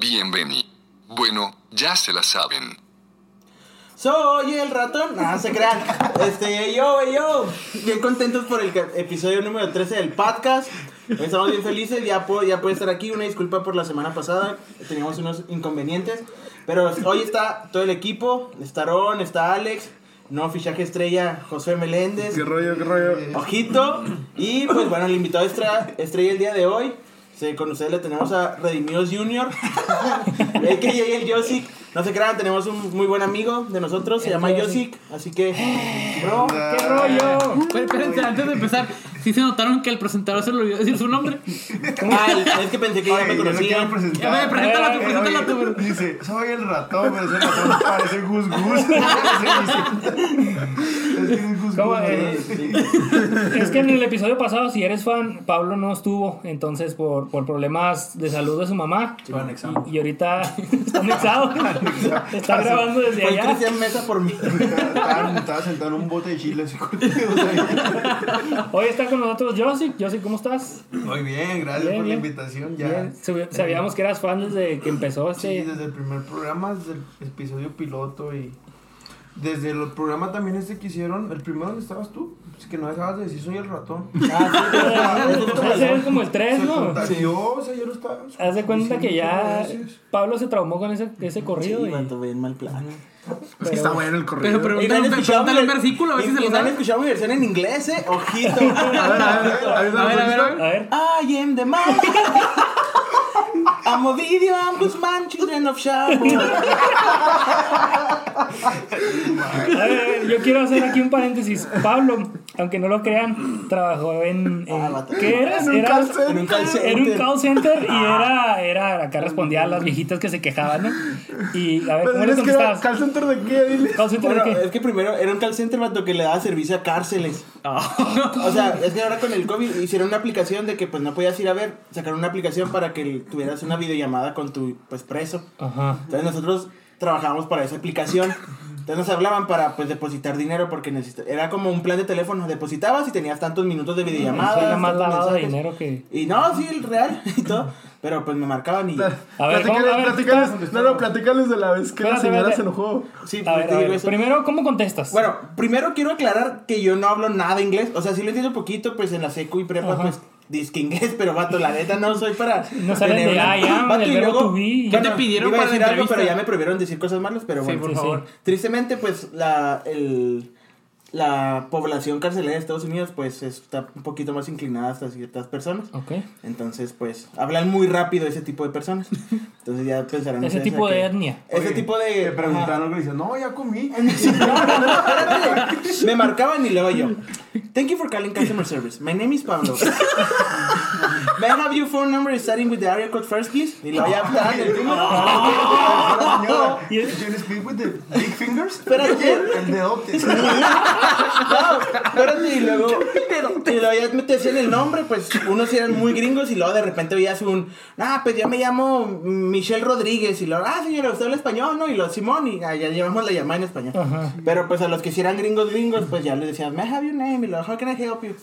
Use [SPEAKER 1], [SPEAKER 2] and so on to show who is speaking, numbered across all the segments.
[SPEAKER 1] Bienvenido. Bueno, ya se la saben.
[SPEAKER 2] Soy el ratón. No, se crean. Este, yo, yo. Bien contentos por el episodio número 13 del podcast. Estamos bien felices. Ya puedo, ya puede estar aquí. Una disculpa por la semana pasada. Teníamos unos inconvenientes. Pero hoy está todo el equipo. Está Ron, está Alex. No fichaje estrella, José Meléndez.
[SPEAKER 3] ¿Qué rollo, qué rollo?
[SPEAKER 2] Ojito. Y pues bueno, el invitado extra, estrella el día de hoy. Sí, con ustedes le tenemos a Redimidos Junior. AKA el Yosik. No se crean, tenemos un muy buen amigo de nosotros, se llama Yosik. Así que, bro,
[SPEAKER 4] ¿Qué rollo? Pero espérense, antes de empezar, ¿sí se notaron que el presentador se le olvidó decir su nombre?
[SPEAKER 2] ay, es que pensé que ya me
[SPEAKER 3] Oye, quiero
[SPEAKER 2] conocían.
[SPEAKER 3] presentar.
[SPEAKER 4] Ya me, preséntala tú,
[SPEAKER 3] Eh,
[SPEAKER 4] preséntala tú, pero-
[SPEAKER 3] Dice, soy el ratón, pero ese ratón parece Gus Gus. es que es Gus
[SPEAKER 5] ¿Cómo
[SPEAKER 3] Gus.
[SPEAKER 5] es?
[SPEAKER 2] Sí, sí.
[SPEAKER 5] Es que en el episodio pasado, si eres fan, Pablo no estuvo, entonces por, por problemas de salud de su mamá. Y, y ahorita está anexado. está grabando desde
[SPEAKER 2] Fue
[SPEAKER 5] allá.
[SPEAKER 2] Cristian Mesa por mí.
[SPEAKER 3] Estaba sentado en un bote de chile.
[SPEAKER 5] Hoy está con nosotros Josy. Josy, ¿cómo estás?
[SPEAKER 3] Muy bien, gracias
[SPEAKER 5] Bien,
[SPEAKER 3] por
[SPEAKER 5] bien.
[SPEAKER 3] la invitación. Ya.
[SPEAKER 5] Bien. Sab- Sabíamos que eras fan desde que empezó
[SPEAKER 3] Sí,
[SPEAKER 5] este.
[SPEAKER 3] desde el primer programa, desde el episodio piloto y desde el programa también este que hicieron, el primero donde estabas tú, es que no dejabas de decir soy el ratón.
[SPEAKER 2] Ah, sí,
[SPEAKER 5] Ese es como el 3,
[SPEAKER 3] Se
[SPEAKER 5] ¿no?
[SPEAKER 3] contagió, o sea, yo lo estaba.
[SPEAKER 5] Haz de cuenta que ya
[SPEAKER 3] veces.
[SPEAKER 5] Pablo se traumó con ese, ese corrido.
[SPEAKER 2] Sí,
[SPEAKER 5] y-
[SPEAKER 2] bien mal plan.
[SPEAKER 3] Es que está bueno el corrido.
[SPEAKER 4] Pero, pregúntale, pregúntale un versículo, a ver si se lo sabe.
[SPEAKER 2] escuchado mi versión en inglés, eh. Ojito.
[SPEAKER 3] a ver, a ver, a ver,
[SPEAKER 4] A ver, a ver.
[SPEAKER 2] I am the man. I'm a video, I'm Guzman, children of Shabu.
[SPEAKER 5] A ver, a ver, yo quiero hacer aquí un paréntesis. Pablo, aunque no lo crean, trabajó en. en-
[SPEAKER 2] Ah.
[SPEAKER 5] ¿Qué eras?
[SPEAKER 3] En un center.
[SPEAKER 2] En un call center.
[SPEAKER 5] Era un call center y era, era acá respondía a las viejitas que se quejaban, ¿no? Y a ver, ¿cómo
[SPEAKER 3] Pero
[SPEAKER 5] le
[SPEAKER 3] es que era
[SPEAKER 5] contestabas?
[SPEAKER 3] Center de qué, dile.
[SPEAKER 5] Call center
[SPEAKER 2] Bueno,
[SPEAKER 5] de qué?
[SPEAKER 2] es que primero era un call center vato, que le daba servicio a cárceles.
[SPEAKER 5] Ah.
[SPEAKER 2] O sea, es que ahora con el COVID hicieron una aplicación de que pues no podías ir a ver, sacaron una aplicación para que tuvieras una videollamada con tu pues preso.
[SPEAKER 5] Ajá.
[SPEAKER 2] Entonces nosotros trabajábamos para esa aplicación. Entonces nos hablaban para pues depositar dinero porque necesita- era como un plan de teléfono, depositabas y tenías tantos minutos de videollamada.
[SPEAKER 5] La más lavado de dinero que.
[SPEAKER 2] Y no, sí, el real y todo, pero pues me marcaban y
[SPEAKER 5] A ver,
[SPEAKER 3] Platícales,
[SPEAKER 5] ¿cómo? A ver,
[SPEAKER 3] platícales,
[SPEAKER 5] ¿qué
[SPEAKER 3] no, no, platícales de la vez que la
[SPEAKER 5] Espérate,
[SPEAKER 3] señora
[SPEAKER 5] espérate.
[SPEAKER 3] se enojó.
[SPEAKER 2] sí,
[SPEAKER 5] A
[SPEAKER 2] pues,
[SPEAKER 5] ver,
[SPEAKER 2] te
[SPEAKER 5] a
[SPEAKER 2] digo
[SPEAKER 5] ver,
[SPEAKER 2] eso.
[SPEAKER 5] primero, ¿cómo contestas?
[SPEAKER 2] Bueno, primero quiero aclarar que yo no hablo nada inglés. O sea, sí lo entiendo poquito, pues en la secu y prepa,
[SPEAKER 5] Ajá.
[SPEAKER 2] pues disque inglés, pero vato, la neta no soy para.
[SPEAKER 5] No salen
[SPEAKER 2] tener
[SPEAKER 5] de
[SPEAKER 2] una-
[SPEAKER 5] I am,
[SPEAKER 2] Vato, y luego-.
[SPEAKER 4] ¿Qué te pidieron
[SPEAKER 2] iba
[SPEAKER 4] para la
[SPEAKER 2] decir algo, pero ya me prohibieron decir cosas malas, pero
[SPEAKER 4] Sí,
[SPEAKER 2] bueno.
[SPEAKER 4] por
[SPEAKER 5] sí,
[SPEAKER 4] favor.
[SPEAKER 2] Tristemente, pues la, el, la población carcelaria de Estados Unidos, pues está un poquito más inclinada hasta ciertas personas.
[SPEAKER 5] Ok.
[SPEAKER 2] Entonces, pues hablan muy rápido ese tipo de personas. Entonces ya pensarán.
[SPEAKER 5] Ese tipo de
[SPEAKER 2] que-
[SPEAKER 5] etnia.
[SPEAKER 2] Ese
[SPEAKER 3] Oye,
[SPEAKER 2] tipo de.
[SPEAKER 3] Te preguntaron algo y dicen, no, ya comí.
[SPEAKER 2] Me marcaban y luego yo. Thank you for calling customer service. My name is Pablo. May I have your phone number starting with the area code first, please? Y luego ya estaban el número.
[SPEAKER 3] La señora,
[SPEAKER 5] Y-
[SPEAKER 3] "Do you speak with the big fingers?
[SPEAKER 2] Espérate.
[SPEAKER 3] El dedote.
[SPEAKER 2] No, espérate, y luego. Y luego ya me te decían el nombre, pues unos eran muy gringos y luego de repente oías un. Ah, pues yo me llamo Michelle Rodríguez. Y luego, ah, señora, usted habla español, ¿no? Y lo Simón, y ah, ya llevamos la llamada en español.
[SPEAKER 5] Ajá.
[SPEAKER 2] Pero pues a los que sí eran gringos gringos, pues ya les decían, I have your name? Y luego, how can I help you?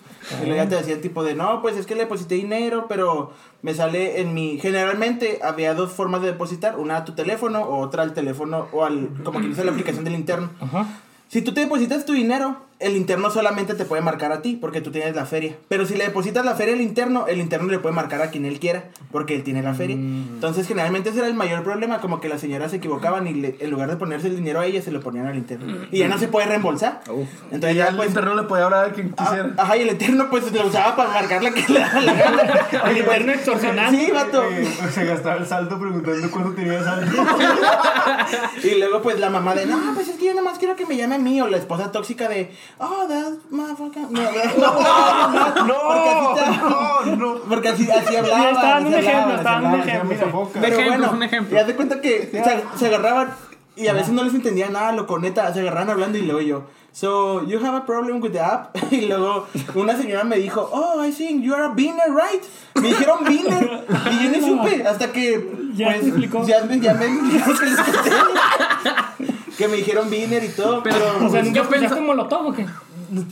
[SPEAKER 2] Y luego ya te decían tipo de, no, pues es que le deposité dinero, pero me sale en mi... Generalmente había dos formas de depositar, una a tu teléfono o otra al teléfono o al... como que dice la aplicación del interno.
[SPEAKER 5] Ajá.
[SPEAKER 2] Si tú te depositas tu dinero, el interno solamente te puede marcar a ti porque tú tienes la feria. Pero si le depositas la feria al interno, el interno le puede marcar a quien él quiera porque él tiene la feria. Entonces, generalmente ese era el mayor problema, como que las señoras se equivocaban y le- en lugar de ponerse el dinero a ella, se lo ponían al interno. Y ya no se puede reembolsar. Entonces
[SPEAKER 3] Y
[SPEAKER 2] ya
[SPEAKER 3] ya el
[SPEAKER 2] pues...
[SPEAKER 3] interno le podía hablar a quien
[SPEAKER 2] ah,
[SPEAKER 3] quisiera.
[SPEAKER 2] Ajá, y el eterno pues lo usaba para marcar la que le daba la gana.
[SPEAKER 5] El interno extorsionando.
[SPEAKER 2] Sí, vato.
[SPEAKER 3] Eh, se gastaba el saldo preguntando cuánto tenía saldo.
[SPEAKER 2] Y luego pues la mamá de, no, pues es que yo nomás quiero que me llame a mí. O la esposa tóxica de, oh, that motherfucker. No, no, no, porque así te-
[SPEAKER 3] no, no.
[SPEAKER 2] Porque así, así hablaba.
[SPEAKER 5] Ya está dando un ejemplo,
[SPEAKER 2] así
[SPEAKER 5] dando un ejemplo.
[SPEAKER 2] Pero bueno,
[SPEAKER 4] un ejemplo.
[SPEAKER 2] ya te cuenta que se, se agarraban y a veces no les entendía nada, loco, neta, se agarraban hablando y luego yo, so, you have a problem with the app? Y luego una señora me dijo, oh, I think you are a beaner, right? Me dijeron beaner y yo ni supe hasta que,
[SPEAKER 5] Ya
[SPEAKER 2] pues,
[SPEAKER 5] explicó.
[SPEAKER 2] ya, me- ya me dijeron que les. Que me dijeron beaner y todo, pero...
[SPEAKER 5] O sea, ¿nunca
[SPEAKER 4] yo
[SPEAKER 5] escuchaste
[SPEAKER 4] pensa-
[SPEAKER 5] Molotov o qué?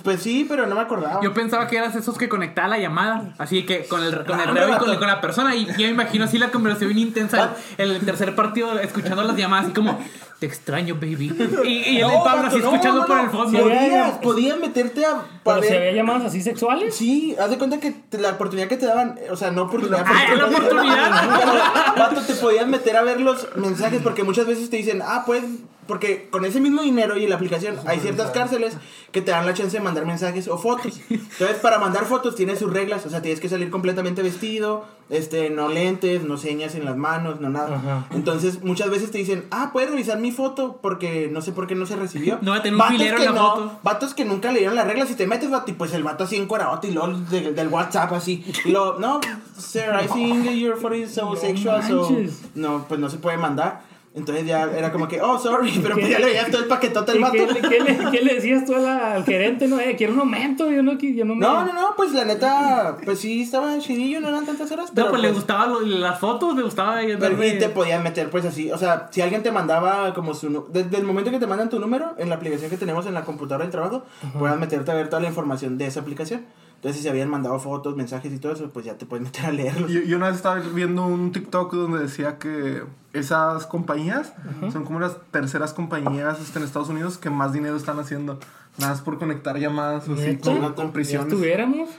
[SPEAKER 2] Pues sí, pero no me acordaba.
[SPEAKER 4] Yo pensaba que eras esos que conectaba la llamada, así que con el, con el
[SPEAKER 2] No,
[SPEAKER 4] reo y con, con la persona, y yo me imagino así la conversación bien intensa, el, el tercer partido escuchando las llamadas, así como, te extraño, baby. Y, y el,
[SPEAKER 2] No,
[SPEAKER 4] el Pablo así
[SPEAKER 2] no,
[SPEAKER 4] escuchando
[SPEAKER 2] no,
[SPEAKER 4] por el fondo.
[SPEAKER 2] Podías, podías meterte a. para
[SPEAKER 5] Pero si
[SPEAKER 2] ver-
[SPEAKER 5] había llamadas así sexuales.
[SPEAKER 2] Sí, haz de cuenta que la oportunidad que te daban, o sea, no oportunidad.
[SPEAKER 4] Ah, la oportunidad.
[SPEAKER 2] Pero, vato, te podías meter a ver los mensajes porque muchas veces te dicen, ah, pues, porque con ese mismo dinero y la aplicación hay ciertas cárceles que te dan la chance de mandar mensajes o fotos. Entonces, para mandar fotos tienes sus reglas, o sea, tienes que salir completamente vestido, este, no lentes, no señas en las manos, no nada.
[SPEAKER 5] Ajá.
[SPEAKER 2] Entonces, muchas veces te dicen, ah, puedes revisar mi foto porque no sé por qué no se recibió.
[SPEAKER 4] No va a tener un filero en la
[SPEAKER 2] no,
[SPEAKER 4] foto.
[SPEAKER 2] Vatos que nunca leyeron las reglas y te metes, vato, y pues el vato así en y luego de- del WhatsApp así. Y luego, no, sir, I think your photo is so sexual, so. No, pues no se puede mandar. Entonces ya era como que, oh, sorry, pero pues ya le veías todo el paquetote al
[SPEAKER 5] ¿Y
[SPEAKER 2] vato.
[SPEAKER 5] qué, le- qué le, qué le decías tú la- al gerente? No, eh, quiero un aumento. Yo no, yo no me.
[SPEAKER 2] No, no, no, pues la neta, pues sí estaba chidillo, no eran tantas horas. Pero
[SPEAKER 4] No, pues le gustaban lo- las fotos, le gustaba
[SPEAKER 2] Pero y te podían meter pues así, o sea, si alguien te mandaba como su desde el momento que te mandan tu número en la aplicación que tenemos en la computadora del trabajo, puedas meterte a ver toda la información de esa aplicación. Entonces, si se habían mandado fotos, mensajes y todo eso, pues ya te puedes meter a leerlos.
[SPEAKER 6] Yo, yo una vez estaba viendo un TikTok donde decía que esas compañías son como las terceras compañías este, en Estados Unidos que más dinero están haciendo. Nada más por conectar llamadas o así con, con prisiones.
[SPEAKER 5] estuviéramos.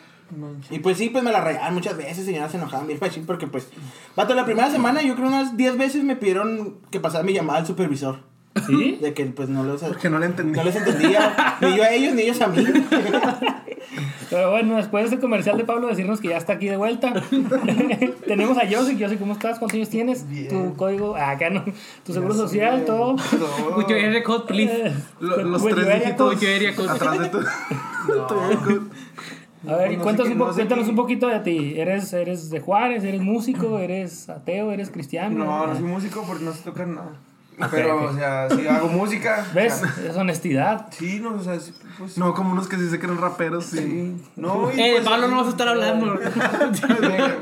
[SPEAKER 2] Y pues sí, pues me la regalan muchas veces y ya se enojaban bien machín porque pues, vato, la primera semana yo creo unas 10 veces me pidieron que pasara mi llamada al supervisor.
[SPEAKER 5] ¿Sí?
[SPEAKER 2] De que pues no los,
[SPEAKER 6] Porque no le entendí.
[SPEAKER 2] no les entendía, ni yo a ellos, ni ellos a mí.
[SPEAKER 5] Pero bueno, después de este comercial de Pablo decirnos que ya está aquí de vuelta, tenemos a Yossi. Yossi, ¿cómo estás? ¿Cuántos años tienes?
[SPEAKER 3] Bien.
[SPEAKER 5] Tu código, ah, acá no, tu seguro social, todo.
[SPEAKER 4] Would you area code, please?
[SPEAKER 5] Eh,
[SPEAKER 6] Lo- los tres dígitos?
[SPEAKER 4] Would you area code?
[SPEAKER 6] atrás de tu, tu area code.
[SPEAKER 5] A ver, y
[SPEAKER 3] No sé
[SPEAKER 5] cuéntanos,
[SPEAKER 3] qué-
[SPEAKER 5] un,
[SPEAKER 3] no
[SPEAKER 5] po-
[SPEAKER 3] sé
[SPEAKER 5] cuéntanos un poquito de ti. ¿Eres, ¿Eres de Juárez? ¿Eres músico? ¿Eres ateo? ¿Eres cristiano?
[SPEAKER 3] No, no soy músico porque no sé tocar nada. Pero, o sea, sí hago música.
[SPEAKER 5] ¿Ves?
[SPEAKER 3] o sea,
[SPEAKER 5] Es honestidad.
[SPEAKER 3] sí, no, o sea, pues.
[SPEAKER 6] No, como unos que sí se creen raperos. Sí.
[SPEAKER 3] Sí. No, y
[SPEAKER 4] Eh, de
[SPEAKER 3] pues,
[SPEAKER 4] Pablo no vas a estar hablando.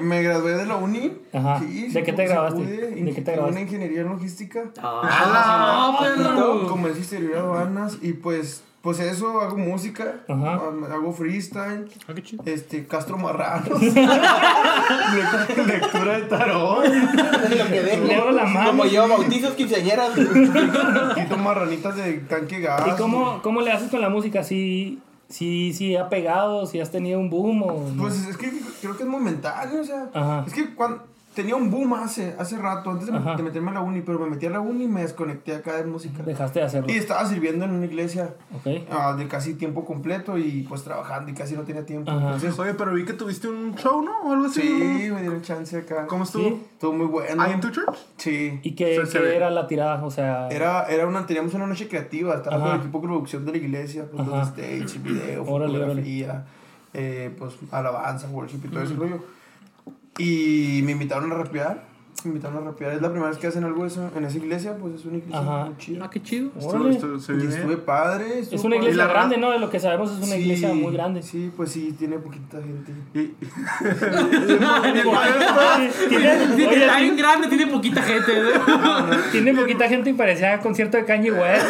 [SPEAKER 3] Me, me gradué de la uni.
[SPEAKER 5] Ajá.
[SPEAKER 3] Sí,
[SPEAKER 5] ¿De
[SPEAKER 3] sí,
[SPEAKER 5] qué te
[SPEAKER 3] pude.
[SPEAKER 5] ¿De qué te
[SPEAKER 3] En
[SPEAKER 5] graduaste?
[SPEAKER 3] Una ingeniería en logística.
[SPEAKER 4] ¡Ah, perro!
[SPEAKER 3] Comercio exterior aduanas. Y pues, pues eso, hago música.
[SPEAKER 5] Ajá.
[SPEAKER 3] um, Hago freestyle.
[SPEAKER 4] Ah, qué chido.
[SPEAKER 3] Este, Castro Marranos. Le- Lectura de tarot.
[SPEAKER 2] Lo que dejo.
[SPEAKER 5] Leo la mano.
[SPEAKER 2] Como yo, bautizos, quinceañeras.
[SPEAKER 3] Quito marranitas de tanque gas.
[SPEAKER 5] ¿Y cómo, cómo le haces con la música? ¿Si, si, si ha pegado? ¿Si has tenido un boom? O no?
[SPEAKER 3] Pues es que creo que es momentáneo, o sea.
[SPEAKER 5] Ajá.
[SPEAKER 3] Es que cuando tenía un boom hace, hace rato, antes de, meterme a la uni, pero me metí a la uni y me desconecté acá de música.
[SPEAKER 5] Dejaste de hacerlo.
[SPEAKER 3] Y estaba sirviendo en una iglesia
[SPEAKER 5] Ok.
[SPEAKER 3] ah, de casi tiempo completo y pues trabajando y casi no tenía tiempo. Entonces,
[SPEAKER 6] Oye, pero vi que tuviste un show, ¿no? O algo así.
[SPEAKER 3] sí, me dieron chance acá.
[SPEAKER 6] ¿Cómo estuvo?
[SPEAKER 5] Sí.
[SPEAKER 3] Estuvo muy bueno.
[SPEAKER 6] ¿Ahí en tu church?
[SPEAKER 3] Sí.
[SPEAKER 5] ¿Y qué,
[SPEAKER 6] Se- se
[SPEAKER 5] qué era la tirada? O sea,
[SPEAKER 3] Era, era una, teníamos una noche creativa, estaba
[SPEAKER 5] Ajá.
[SPEAKER 3] con el equipo de producción de la iglesia, pues stage, video,
[SPEAKER 5] Órale,
[SPEAKER 3] fotografía, eh, pues alabanza, worship y todo ese rollo. Y me invitaron a rapear, me invitaron a rapear. Es la primera vez que hacen algo de eso en esa iglesia, pues es una iglesia
[SPEAKER 5] Ajá.
[SPEAKER 3] muy chida.
[SPEAKER 4] Ah, qué chido.
[SPEAKER 6] Estuvo-
[SPEAKER 5] órale.
[SPEAKER 6] estuvo- se
[SPEAKER 3] Y
[SPEAKER 6] ve bien.
[SPEAKER 3] estuve padre.
[SPEAKER 5] Es una iglesia
[SPEAKER 6] ¿Y la
[SPEAKER 5] grande,
[SPEAKER 6] ra-
[SPEAKER 5] ¿no? De lo que sabemos es una
[SPEAKER 3] Sí,
[SPEAKER 5] iglesia muy grande.
[SPEAKER 3] Sí, pues sí, tiene poquita gente.
[SPEAKER 6] Y-
[SPEAKER 4] está bien grande, tiene poquita gente.
[SPEAKER 5] tiene poquita gente y parecía concierto de Kanye West.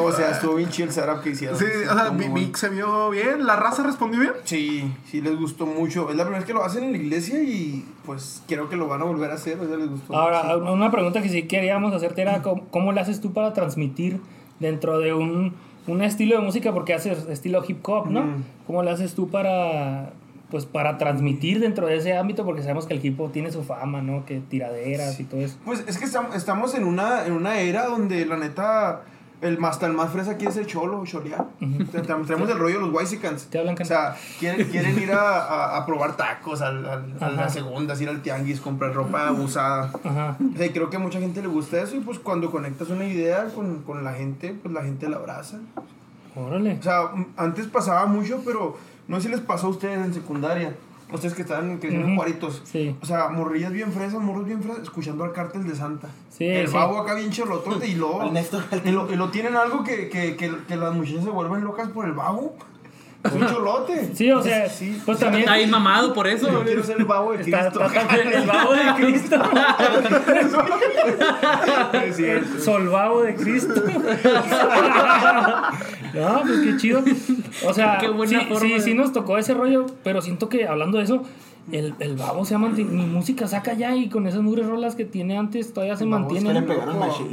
[SPEAKER 3] o sea, estuvo bien chill el setup que hicieron.
[SPEAKER 6] Sí, o sea, que se vio bien. ¿La raza respondió bien?
[SPEAKER 3] Sí, sí les gustó mucho. Es la primera vez que lo hacen en la iglesia y pues creo que lo van a volver a hacer. O sea, les gustó
[SPEAKER 5] Ahora,
[SPEAKER 3] mucho.
[SPEAKER 5] una pregunta que sí queríamos hacerte era cómo, cómo le haces tú para transmitir dentro de un, un estilo de música, porque haces estilo hip hop, ¿no?
[SPEAKER 3] Mm.
[SPEAKER 5] ¿Cómo le haces tú para pues para transmitir dentro de ese ámbito? Porque sabemos que el hip hop tiene su fama, ¿no? Que tiraderas y todo eso.
[SPEAKER 3] Pues es que estam- estamos en una, en una era donde la neta, el más, el más fresa aquí es el cholo, cholear. Te- te- Tenemos el rollo de los Whitesicans.
[SPEAKER 5] Te hablan
[SPEAKER 3] O sea, quieren, quieren ir a, a, a probar tacos al, al- a las segundas, ir al tianguis, comprar ropa usada.
[SPEAKER 5] Ajá.
[SPEAKER 3] O sea, creo que a mucha gente le gusta eso y pues cuando conectas una idea con, con la gente, pues la gente la abraza.
[SPEAKER 5] Órale.
[SPEAKER 3] O sea, antes pasaba mucho, pero no sé si les pasó a ustedes en secundaria. Ustedes que estaban creciendo en cuaritos.
[SPEAKER 5] Sí.
[SPEAKER 3] O sea, morrillas bien fresas, morros bien fresas, escuchando al cártel de Santa.
[SPEAKER 5] Sí,
[SPEAKER 3] El
[SPEAKER 5] sí.
[SPEAKER 3] babo acá bien charlotote y
[SPEAKER 2] Néstor.
[SPEAKER 3] Y lo, y lo tienen algo que, que, que, que las muchachas se vuelven locas por el babo. Un cholote.
[SPEAKER 5] Sí, o sea,
[SPEAKER 3] Sí.
[SPEAKER 5] pues también
[SPEAKER 4] Está bien mamado por eso.
[SPEAKER 3] Yo quiero ser el babo de
[SPEAKER 5] está,
[SPEAKER 3] Cristo.
[SPEAKER 5] está el babo de Cristo. Solvabo de Cristo. no, pues qué chido. O sea,
[SPEAKER 4] Qué buena
[SPEAKER 5] sí,
[SPEAKER 4] forma
[SPEAKER 5] sí,
[SPEAKER 4] de-
[SPEAKER 5] sí nos tocó ese rollo, pero siento que hablando de eso, el, el babo se ha mantenido. Mi música saca ya y con esas mugres rolas que tiene antes todavía se mantiene.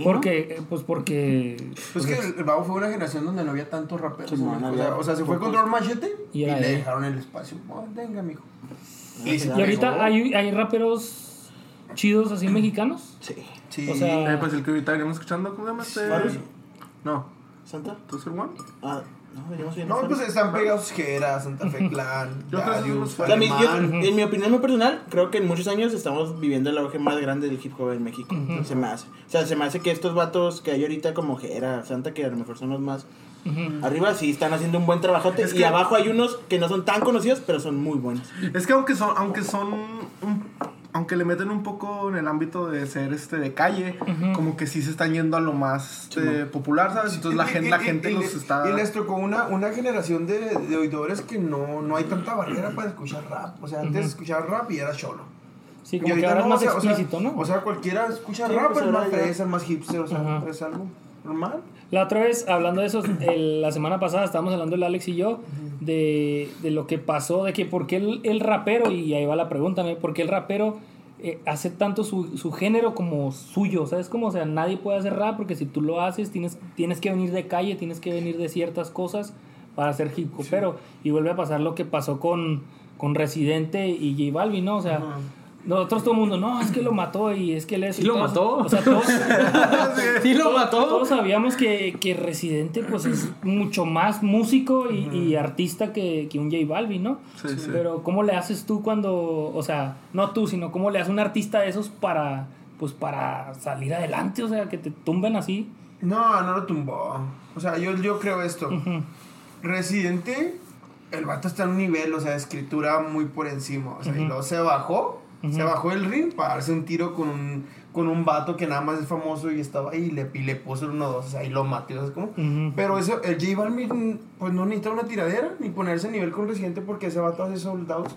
[SPEAKER 5] Porque, eh, pues porque.
[SPEAKER 3] Pues que el, el Babo fue una generación donde no había tantos raperos.
[SPEAKER 2] Sí,
[SPEAKER 3] en
[SPEAKER 2] no,
[SPEAKER 3] México.
[SPEAKER 2] no
[SPEAKER 3] o,
[SPEAKER 2] había
[SPEAKER 3] sea, o sea, se fue el machete
[SPEAKER 5] Y
[SPEAKER 3] le dejaron el espacio. Oh, venga, mijo.
[SPEAKER 2] Y
[SPEAKER 5] Y ahorita hay, hay raperos chidos así mexicanos.
[SPEAKER 2] Sí.
[SPEAKER 3] Sí.
[SPEAKER 5] O sea-
[SPEAKER 6] Eh, pues el que ahorita venimos escuchando, ¿cómo se llama este? No,
[SPEAKER 2] ¿Santa?
[SPEAKER 6] ¿tú one?
[SPEAKER 2] Ah, no, veníamos bien.
[SPEAKER 3] no, pues están pegados Jera, Santa Fe Clan, Darius,
[SPEAKER 6] son los
[SPEAKER 2] La mi- yo-
[SPEAKER 3] Alemán.
[SPEAKER 2] en mi opinión muy personal, creo que en muchos años estamos viviendo el auge más grande del hip hop en México. Se me hace. O sea, se me hace que estos vatos que hay ahorita como Jera, Santa, que a lo mejor son los más arriba, sí están haciendo un buen trabajote.
[SPEAKER 6] Es
[SPEAKER 2] y
[SPEAKER 6] que-
[SPEAKER 2] abajo hay unos que no son tan conocidos, pero son muy buenos.
[SPEAKER 6] Es que aunque son, aunque son un- aunque le meten un poco en el ámbito de ser este de calle, como que sí se están yendo a lo más eh, popular, ¿sabes? Entonces la
[SPEAKER 3] Y-
[SPEAKER 6] gente,
[SPEAKER 3] y-
[SPEAKER 6] la
[SPEAKER 3] y-
[SPEAKER 6] gente
[SPEAKER 3] y
[SPEAKER 6] los está.
[SPEAKER 3] Y les tocó una, una generación de, de oidores que no, no hay tanta barrera para escuchar rap. O sea, antes escuchar rap y era solo.
[SPEAKER 5] Sí,
[SPEAKER 3] Y
[SPEAKER 5] como que
[SPEAKER 3] ahorita
[SPEAKER 5] ahora es
[SPEAKER 3] no,
[SPEAKER 5] más
[SPEAKER 3] o sea,
[SPEAKER 5] explícito, ¿no?
[SPEAKER 3] O sea, cualquiera escucha
[SPEAKER 2] Sí,
[SPEAKER 3] rap,
[SPEAKER 2] pues
[SPEAKER 3] es más fresa, es más hipster, o sea,
[SPEAKER 5] Ajá.
[SPEAKER 3] es algo normal.
[SPEAKER 5] La otra vez, hablando de eso, el- la semana pasada estábamos hablando el Alex y yo de, de lo que pasó, de que por qué el, el rapero, y ahí va la pregunta, ¿no? ¿por qué el rapero eh, hace tanto su, su género como suyo? ¿Sabes cómo? O sea, nadie puede hacer rap porque si tú lo haces, tienes, tienes que venir de calle, tienes que venir de ciertas cosas para hacer hip hopero. Y vuelve a pasar lo que pasó con, con Residente y J Balvin, ¿no? O sea, nosotros todo el mundo, no, es que lo mató y es que él es...
[SPEAKER 4] ¿Sí lo
[SPEAKER 5] todos-
[SPEAKER 4] mató?
[SPEAKER 5] O sea, todos...
[SPEAKER 4] Sí lo
[SPEAKER 5] Todos-
[SPEAKER 4] mató.
[SPEAKER 5] Todos sabíamos que, que Residente pues es mucho más músico y, y artista que, que un J Balvin, ¿no?
[SPEAKER 6] Sí, sí.
[SPEAKER 5] Pero ¿cómo le haces tú cuando, o sea, no tú, sino cómo le hace un artista de esos para, pues para salir adelante, o sea, que te tumben así?
[SPEAKER 3] No, no lo tumbó. O sea, yo, yo creo esto. Residente, el vato está en un nivel, o sea, de escritura muy por encima. O sea, y luego se bajó, se bajó el ring para darse un tiro con un, con un vato que nada más es famoso y estaba ahí y le, y le puso el 1-2, o sea, y lo mató, ¿sabes cómo? Pero eso, el J Balvin, pues no necesita una tiradera ni ponerse a nivel con Residente porque ese vato hace soldados.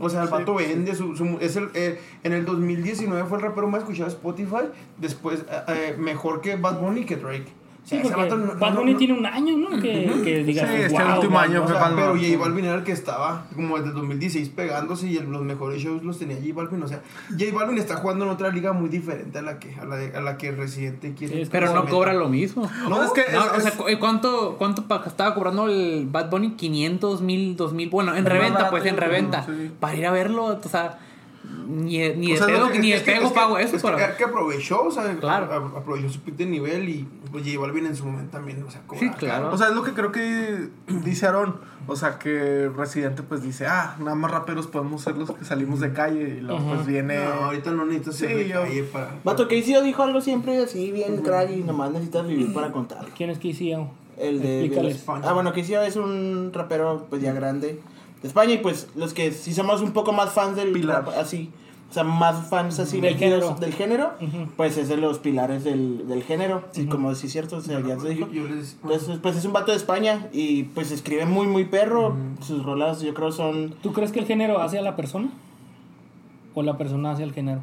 [SPEAKER 3] O sea, el vato vende su, su- es el, eh, en el 2019 fue el rapero más escuchado de Spotify, después eh, eh, mejor que Bad Bunny que Drake.
[SPEAKER 5] Sí, porque Bad
[SPEAKER 3] no-
[SPEAKER 5] Bunny
[SPEAKER 3] no-
[SPEAKER 5] tiene un año, ¿no? Que, que digas,
[SPEAKER 6] Sí, este
[SPEAKER 5] "Wow,
[SPEAKER 6] último año
[SPEAKER 3] o sea, pero J Balvin era el que estaba como desde el 2016 pegándose y el- los mejores shows los tenía J Balvin. O sea, J Balvin está jugando en otra liga muy diferente a la que, a la, de- a la que Residente quiere.
[SPEAKER 5] Es
[SPEAKER 4] Pero no
[SPEAKER 3] meta.
[SPEAKER 4] cobra lo mismo.
[SPEAKER 6] No, es que
[SPEAKER 4] No,
[SPEAKER 6] es-
[SPEAKER 4] o sea,
[SPEAKER 6] es-
[SPEAKER 4] cu- ¿cuánto, cuánto estaba cobrando el Bad Bunny? 500, 1000, 2000. Bueno, en reventa,
[SPEAKER 6] barato,
[SPEAKER 4] pues en reventa.
[SPEAKER 6] sí.
[SPEAKER 4] Para ir a verlo, o sea, ni, ni
[SPEAKER 6] O
[SPEAKER 4] de
[SPEAKER 6] sea,
[SPEAKER 4] pedo,
[SPEAKER 6] que-
[SPEAKER 4] ni de
[SPEAKER 3] que-
[SPEAKER 4] pego
[SPEAKER 3] es que-
[SPEAKER 4] pago eso.
[SPEAKER 3] es que,
[SPEAKER 4] para-
[SPEAKER 3] que aprovechó, o sea,
[SPEAKER 4] Claro.
[SPEAKER 3] aprovechó su pick de nivel y pues, J Balvin en su momento también, o sea, cobra
[SPEAKER 4] Sí, claro.
[SPEAKER 6] O sea, es lo que creo que dice Aaron. O sea, que Residente pues dice, ah, nada más raperos podemos ser los que salimos de calle. Y luego pues viene...
[SPEAKER 3] No, ahorita no necesitas ser
[SPEAKER 6] Sí,
[SPEAKER 3] de
[SPEAKER 6] yo-
[SPEAKER 3] calle para...
[SPEAKER 2] Vato Casey dijo algo siempre así, bien crack, y nomás necesitas vivir para contarlo.
[SPEAKER 5] ¿Quién es que hicieron?
[SPEAKER 2] El de. Ah, bueno, Casey es un rapero pues ya grande de España y pues los que sí somos un poco más fans del
[SPEAKER 6] Pilar.
[SPEAKER 2] rap, así, o sea, más fans así
[SPEAKER 5] Del género.
[SPEAKER 2] del género, pues es de los pilares del, del género, sí, como sí es cierto, o sea, ya se dijo.
[SPEAKER 3] Yo, yo les...
[SPEAKER 2] Entonces, pues es un vato de España y pues escribe muy muy perro, sus rolas yo creo son
[SPEAKER 5] ¿Tú crees que el género hace a la persona? ¿O la persona hace al género?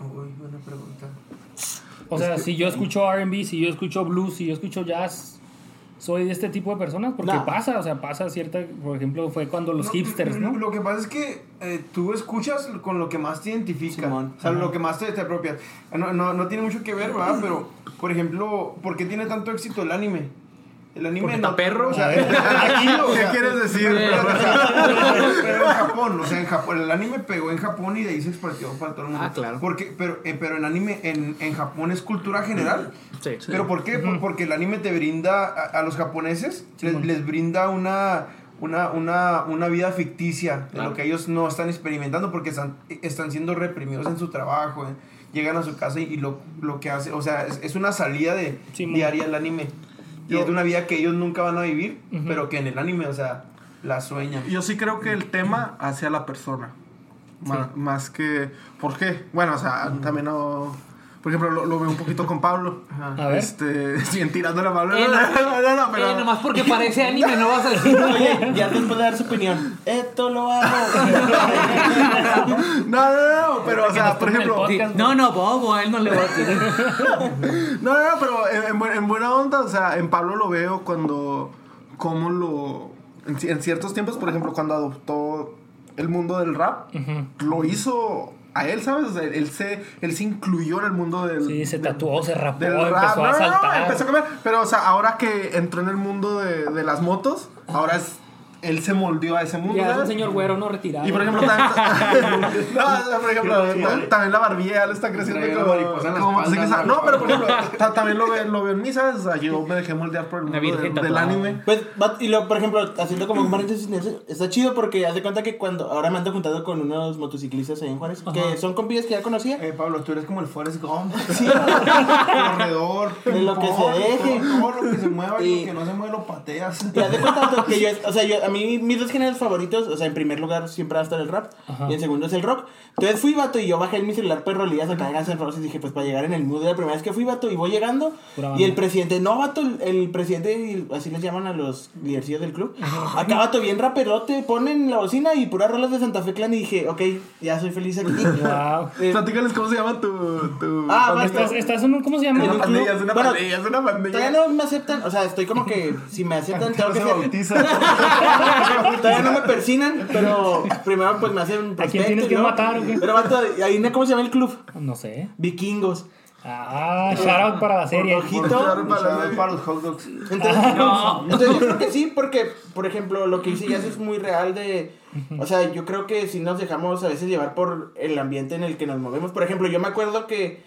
[SPEAKER 3] Uy, buena pregunta.
[SPEAKER 5] O sea, si yo escucho RB, si yo escucho blues, si yo escucho jazz, ¿soy de este tipo de personas? Porque pasa, o sea, pasa cierta, por ejemplo, fue cuando los hipsters, ¿no?
[SPEAKER 3] Lo que pasa es que eh, tú escuchas con lo que más te identifica.
[SPEAKER 2] Simón.
[SPEAKER 3] O sea, lo que más te, te apropia. No, no, no tiene mucho que ver, ¿verdad? Pero, por ejemplo, ¿por qué tiene tanto éxito el anime? El anime
[SPEAKER 4] Porque
[SPEAKER 3] no-
[SPEAKER 4] está perro.
[SPEAKER 3] O sea, aquí, o
[SPEAKER 6] ¿Qué
[SPEAKER 3] sea,
[SPEAKER 6] quieres decir?
[SPEAKER 3] Pero, o sea, pero en Japón, o sea, en Japón, el anime pegó en Japón y de ahí se expandió para todo el mundo.
[SPEAKER 4] Ah, claro.
[SPEAKER 3] Porque, pero, eh, pero en anime, en, en Japón es cultura general.
[SPEAKER 4] Sí.
[SPEAKER 3] ¿Pero por qué? Por- Porque el anime te brinda, a, a los japoneses, les, les brinda una, una, una, una vida ficticia de lo que ellos no están experimentando porque están, están siendo reprimidos en su trabajo. eh. Llegan a su casa y, y lo, lo que hace, o sea, es, es una salida de diaria el anime. Y es de una vida que ellos nunca van a vivir, pero que en el anime, o sea, la sueñan.
[SPEAKER 6] Yo sí creo que el tema hacia la persona. Más que. ¿Por qué? Bueno, o sea, también no. Por ejemplo, lo, lo veo un poquito con Pablo.
[SPEAKER 5] A ver.
[SPEAKER 6] Este, bien tirando la Pablo.
[SPEAKER 4] Eh,
[SPEAKER 6] no, no, no, no, pero.
[SPEAKER 4] Eh, nomás porque parece anime, no vas a decir.
[SPEAKER 2] Oye, ya después de dar su opinión, esto lo hago.
[SPEAKER 6] No, no, no, pero, o sea, por ejemplo.
[SPEAKER 5] podcast.
[SPEAKER 4] No, no, Bobo, a él no le va a decir.
[SPEAKER 6] No, no, no, pero en, en en buena onda, o sea, en Pablo lo veo cuando. Cómo lo. En ciertos tiempos, por ejemplo, cuando adoptó el mundo del rap, lo hizo a él, ¿sabes? O sea, él se, él se incluyó en el mundo del.
[SPEAKER 5] Sí, se
[SPEAKER 6] del-
[SPEAKER 5] tatuó, se rapó, empezó
[SPEAKER 6] rap.
[SPEAKER 5] a
[SPEAKER 6] No, no, no,
[SPEAKER 5] saltar.
[SPEAKER 6] empezó a comer. Pero, o sea, ahora que entró en el mundo de, de las motos, ahora es. Él se moldeó a ese mundo.
[SPEAKER 5] Ya es un señor güero, no retirado.
[SPEAKER 6] Y por ejemplo, también, no, por ejemplo, ta- también la barbilla ya le está creciendo como,
[SPEAKER 3] mariposa en la
[SPEAKER 6] como
[SPEAKER 3] espalda,
[SPEAKER 6] motociclista.
[SPEAKER 3] ¿no?
[SPEAKER 6] Pero por ejemplo, ta- también lo veo, lo veo en mí, ¿sabes? O sea, yo me dejé moldear por el mundo
[SPEAKER 4] virgen
[SPEAKER 6] del, del anime.
[SPEAKER 2] Pues, y lo, por ejemplo, haciendo como un paréntesis, está chido porque haz de cuenta que cuando ahora me ando juntando con unos motociclistas ahí en Juárez, que son compillas que ya conocía.
[SPEAKER 3] Eh, Pablo, tú eres como el Forrest Gump.
[SPEAKER 2] Sí,
[SPEAKER 3] Corredor.
[SPEAKER 2] De lo que se deje.
[SPEAKER 3] Todo, lo que se mueva y, lo que no se mueve lo pateas.
[SPEAKER 2] Y haz de cuenta que yo, o sea, yo, a mí mis dos géneros favoritos, o sea, en primer lugar siempre va a estar el rap y en segundo es el rock. Entonces fui vato y yo bajé en mi celular pues rolillas acá de Guns N' Roses y dije, pues para llegar en el mood de la primera vez que fui vato y voy llegando y el presidente, no vato, el, el presidente, así les llaman a los lidercillos del club, acá vato bien raperote, ponen la bocina y puras rolas de Santa Fe Clan y dije, ok, ya soy feliz aquí.
[SPEAKER 5] Wow.
[SPEAKER 2] Eh,
[SPEAKER 6] Platícales cómo se llama tu. tu
[SPEAKER 2] Ah,
[SPEAKER 6] ¿dónde
[SPEAKER 2] basta.
[SPEAKER 5] Estás, estás en un, ¿cómo se llama?
[SPEAKER 6] una
[SPEAKER 2] un
[SPEAKER 6] pandilla,
[SPEAKER 2] club.
[SPEAKER 6] es una
[SPEAKER 2] Bueno,
[SPEAKER 6] pandilla, es una pandilla.
[SPEAKER 2] Todavía no me aceptan, o sea, estoy como que si me aceptan tengo que
[SPEAKER 3] se bautiza.
[SPEAKER 2] Todavía no me persinan, pero primero pues me hacen un
[SPEAKER 5] ¿A quién tienes que
[SPEAKER 2] luego-
[SPEAKER 5] matar o qué?
[SPEAKER 2] Pero vato, ahí no, ¿cómo se llama el club?
[SPEAKER 5] No sé.
[SPEAKER 2] Vikingos.
[SPEAKER 5] Ah, shout out para la serie.
[SPEAKER 2] Ojito.
[SPEAKER 6] Claro, para
[SPEAKER 3] Para,
[SPEAKER 6] la-
[SPEAKER 3] para los hot dogs.
[SPEAKER 2] Entonces,
[SPEAKER 4] No.
[SPEAKER 2] entonces yo creo que sí, porque, por ejemplo, lo que dice ya es muy real de... O sea, yo creo que si nos dejamos a veces llevar por el ambiente en el que nos movemos. Por ejemplo, yo me acuerdo que,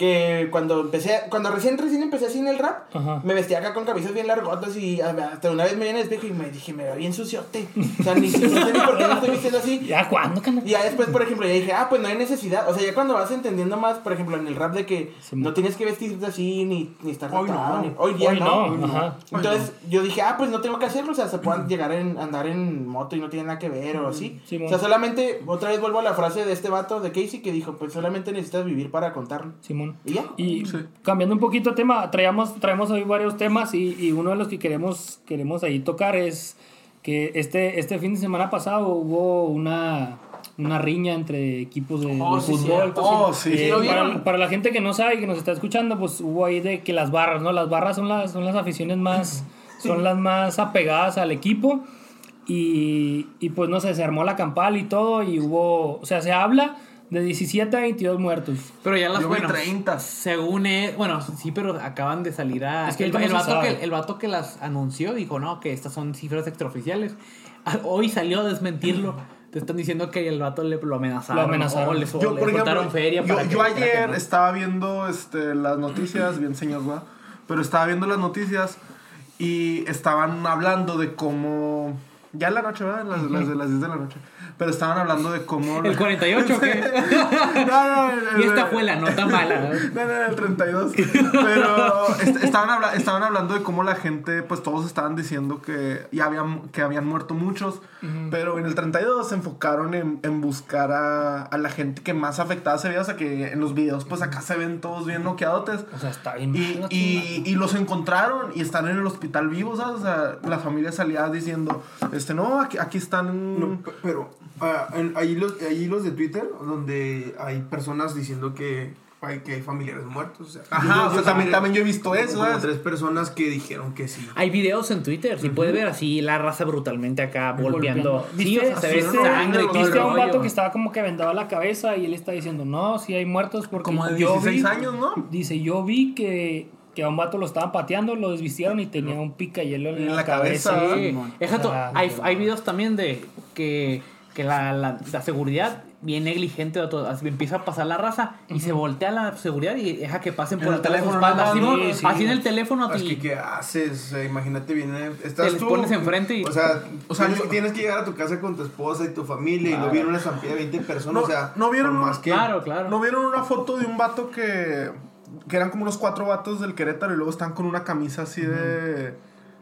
[SPEAKER 2] que cuando empecé, cuando recién, recién empecé así en el rap,
[SPEAKER 5] Ajá.
[SPEAKER 2] me vestía acá con camisas bien largotas y hasta una vez me vi en el espejo y me dije, me veo bien suciote. O sea, ni, no sé ni por qué me estoy vistiendo así.
[SPEAKER 5] ¿Ya cuándo, cana?
[SPEAKER 2] Y ya después, por ejemplo, ya dije, ah, pues no hay necesidad. O sea, ya cuando vas entendiendo más, por ejemplo, en el rap de que
[SPEAKER 5] Sí,
[SPEAKER 2] no tienes que vestirte así ni, ni estar
[SPEAKER 3] Hoy
[SPEAKER 2] tatuado,
[SPEAKER 3] no.
[SPEAKER 2] ni- Hoy día
[SPEAKER 5] Hoy
[SPEAKER 2] no.
[SPEAKER 5] no, ajá.
[SPEAKER 2] Entonces yo dije, ah, pues no tengo que hacerlo. O sea, se pueden llegar a andar en moto y no tiene nada que ver o así.
[SPEAKER 5] Sí,
[SPEAKER 2] o sea, solamente, otra vez vuelvo a la frase de este vato de Casey que dijo, pues solamente necesitas vivir para contarlo.
[SPEAKER 5] Simón.
[SPEAKER 2] Y ya.
[SPEAKER 5] Y
[SPEAKER 6] Sí.
[SPEAKER 5] cambiando un poquito de tema, traemos, traemos hoy varios temas y, y uno de los que queremos, queremos ahí tocar es que este, este fin de semana pasado hubo una, una riña entre equipos de,
[SPEAKER 2] Oh,
[SPEAKER 5] de
[SPEAKER 2] sí,
[SPEAKER 5] fútbol.
[SPEAKER 6] Oh, sí.
[SPEAKER 5] Eh,
[SPEAKER 6] ¿Sí lo
[SPEAKER 5] para, para la gente que no sabe y que nos está escuchando, pues hubo ahí de que las barras, ¿no? Las barras son las, son las aficiones más, son las más apegadas al equipo. Y, y pues no sé, se armó la campal y todo y hubo, o sea, se habla de 17 a 22 muertos.
[SPEAKER 4] Pero ya las
[SPEAKER 6] Yo
[SPEAKER 4] bueno,
[SPEAKER 6] 30.
[SPEAKER 4] Según es, bueno, sí, pero acaban de salir a.
[SPEAKER 5] Es que
[SPEAKER 4] el, el vato que, el vato que las anunció dijo, no, que estas son cifras extraoficiales. Ah, Hoy salió a desmentirlo. Te están diciendo que el vato le lo amenazaron.
[SPEAKER 5] Lo amenazaron.
[SPEAKER 4] O le, o
[SPEAKER 6] Yo,
[SPEAKER 4] le
[SPEAKER 6] por ejemplo,
[SPEAKER 4] feria.
[SPEAKER 6] yo,
[SPEAKER 4] para que-
[SPEAKER 6] yo
[SPEAKER 4] para que
[SPEAKER 6] ayer
[SPEAKER 4] no-
[SPEAKER 6] estaba viendo este, las noticias, bien señor, ¿verdad? Pero estaba viendo las noticias y estaban hablando de cómo... Ya en la noche, ¿verdad? Las, las de las 10 de la noche. Pero estaban hablando de cómo...
[SPEAKER 4] ¿El 48 o qué?
[SPEAKER 6] No, no, el-
[SPEAKER 4] Y esta fue la nota mala. ¿no?
[SPEAKER 6] No, no, el 32. Pero est- estaban, habla- estaban hablando de cómo la gente, pues todos estaban diciendo que ya habían, que habían muerto muchos. Pero en el 32 se enfocaron en, en buscar a, a la gente que más afectada se veía. O sea, que en los videos, pues acá se ven todos bien noqueadotes.
[SPEAKER 5] O sea, está bien.
[SPEAKER 6] Y, y, y los encontraron y están en el hospital vivos, ¿sabes? O sea, la familia salía diciendo, este, no, aquí, aquí están...
[SPEAKER 3] No, pe- pero ah, hay, los, hay hilos de Twitter donde hay personas diciendo que hay, que hay familiares muertos. O sea,
[SPEAKER 6] Ajá, o sea, también, también yo he visto eso,
[SPEAKER 3] como tres personas que dijeron que sí.
[SPEAKER 4] Hay videos en Twitter, si puedes ver así la raza brutalmente acá golpeando. Sí,
[SPEAKER 5] ¿Viste,
[SPEAKER 4] sangre
[SPEAKER 5] a un vato que estaba como que vendaba la cabeza y él está diciendo, no, si hay muertos porque
[SPEAKER 6] Como de
[SPEAKER 5] yo
[SPEAKER 6] 16
[SPEAKER 5] vi-
[SPEAKER 6] años, ¿no?
[SPEAKER 5] Dice, yo vi que, que a un vato lo estaban pateando, lo desvistieron y tenía un picayelo en,
[SPEAKER 6] En
[SPEAKER 5] la,
[SPEAKER 6] la
[SPEAKER 5] cabeza.
[SPEAKER 6] cabeza,
[SPEAKER 4] Sí,
[SPEAKER 5] Simón.
[SPEAKER 4] exacto.
[SPEAKER 5] O sea,
[SPEAKER 4] hay, hay videos también de que, que la, la, la seguridad bien negligente o todo, así empieza a pasar la raza y se voltea la seguridad y deja que pasen
[SPEAKER 6] En
[SPEAKER 4] por
[SPEAKER 6] el teléfono
[SPEAKER 4] espalda. Así,
[SPEAKER 6] más,
[SPEAKER 4] ¿no?
[SPEAKER 5] sí, sí.
[SPEAKER 4] así en el teléfono
[SPEAKER 3] Es
[SPEAKER 4] y-
[SPEAKER 3] que, ¿qué haces? Imagínate, viene. Estás
[SPEAKER 4] Te les
[SPEAKER 3] tú.
[SPEAKER 4] pones enfrente y-
[SPEAKER 3] O sea,
[SPEAKER 6] O sea,
[SPEAKER 3] tienes,
[SPEAKER 6] yo-
[SPEAKER 3] tienes que llegar a tu casa con tu esposa y tu familia y lo vieron una estampida de 20 personas.
[SPEAKER 6] No,
[SPEAKER 3] o sea,
[SPEAKER 6] no vieron
[SPEAKER 3] más que.
[SPEAKER 4] Claro, claro.
[SPEAKER 6] ¿No vieron una foto de un vato que, que eran como unos cuatro vatos del Querétaro y luego están con una camisa así de...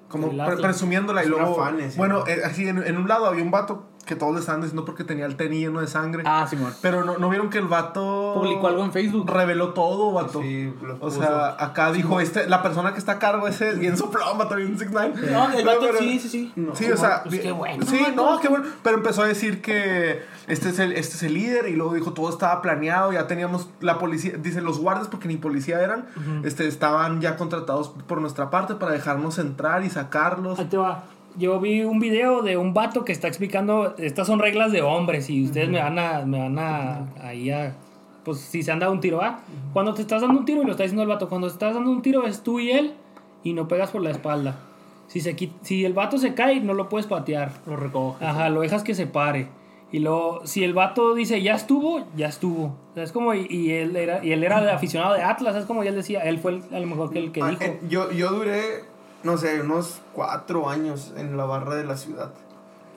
[SPEAKER 6] Como pre- presumiéndola y luego...
[SPEAKER 3] afanes, ¿sí?
[SPEAKER 6] bueno, eh, así en, en un lado había un vato que todos le estaban diciendo porque tenía el tenis lleno de sangre.
[SPEAKER 4] Ah, Simón.
[SPEAKER 6] Pero no, no vieron que el vato
[SPEAKER 4] Publicó algo en Facebook.
[SPEAKER 6] reveló todo, vato.
[SPEAKER 3] Sí, lo
[SPEAKER 6] o
[SPEAKER 3] puso.
[SPEAKER 6] sea, acá dijo este, la persona que está a cargo ese es bien soplón, vato, bien 6
[SPEAKER 2] No, el vato sí, sí, sí.
[SPEAKER 6] Sí, o sea,
[SPEAKER 4] pues qué bueno,
[SPEAKER 6] sí, no, qué bueno. Pero empezó a decir que este es el, este es el líder y luego dijo todo estaba planeado, ya teníamos la policía, dice los guardias porque ni policía eran, este estaban ya contratados por nuestra parte para dejarnos entrar y sacarlos.
[SPEAKER 5] Ahí te va. Yo vi un video de un vato que está explicando, estas son reglas de hombres y ustedes me van a, me van a, ahí a, pues si se han dado un tiro, ¿ah? Cuando te estás dando un tiro, y lo está diciendo el vato, cuando te estás dando un tiro es tú y él y no pegas por la espalda. Si, se, si el vato se cae, no lo puedes patear.
[SPEAKER 4] Lo recoge.
[SPEAKER 5] Ajá, lo dejas que se pare. Y luego, si el vato dice, ya estuvo, ya estuvo. O sea, es como, y, y él era, y él era el aficionado de Atlas, es como y él decía, él fue el- a lo mejor que el que
[SPEAKER 3] Ah,
[SPEAKER 5] dijo.
[SPEAKER 3] eh, yo, yo duré, no sé, unos cuatro años en la barra de la ciudad.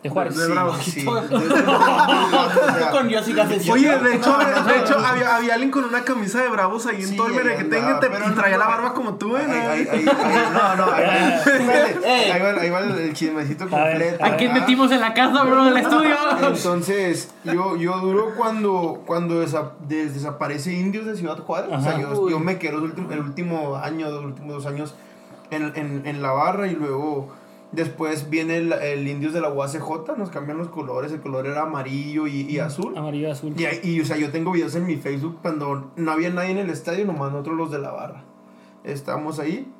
[SPEAKER 5] De Juárez.
[SPEAKER 6] De Bravo.
[SPEAKER 3] Sí,
[SPEAKER 2] Con Dios y cafecito.
[SPEAKER 6] Oye, de hecho, de hecho había, había alguien con una camisa de bravos ahí en
[SPEAKER 3] Sí,
[SPEAKER 6] todo el merequetengue
[SPEAKER 3] andaba,
[SPEAKER 6] te-
[SPEAKER 3] pero
[SPEAKER 6] y
[SPEAKER 3] no,
[SPEAKER 6] traía la
[SPEAKER 3] no,
[SPEAKER 6] barba como tú, ¿eh?
[SPEAKER 3] Ahí, ahí, ahí, no, no, ahí, va, ahí va el, el chismecito completo.
[SPEAKER 4] ¿A quién
[SPEAKER 3] ¿verdad?
[SPEAKER 4] metimos en la casa, bro, en el estudio?
[SPEAKER 3] Entonces, yo, yo duro cuando, cuando desa- des- desaparece Indios de Ciudad Juárez. O sea, yo, yo me quedo el último, el último año, los últimos dos años en, en, en la barra y luego después viene el, el Indios de la UACJ, nos cambian los colores, el color era amarillo y, y azul.
[SPEAKER 5] Amarillo y azul.
[SPEAKER 3] Y, y, o sea, yo tengo videos en mi Facebook cuando no había nadie en el estadio, nomás nosotros los de la barra. Estábamos ahí.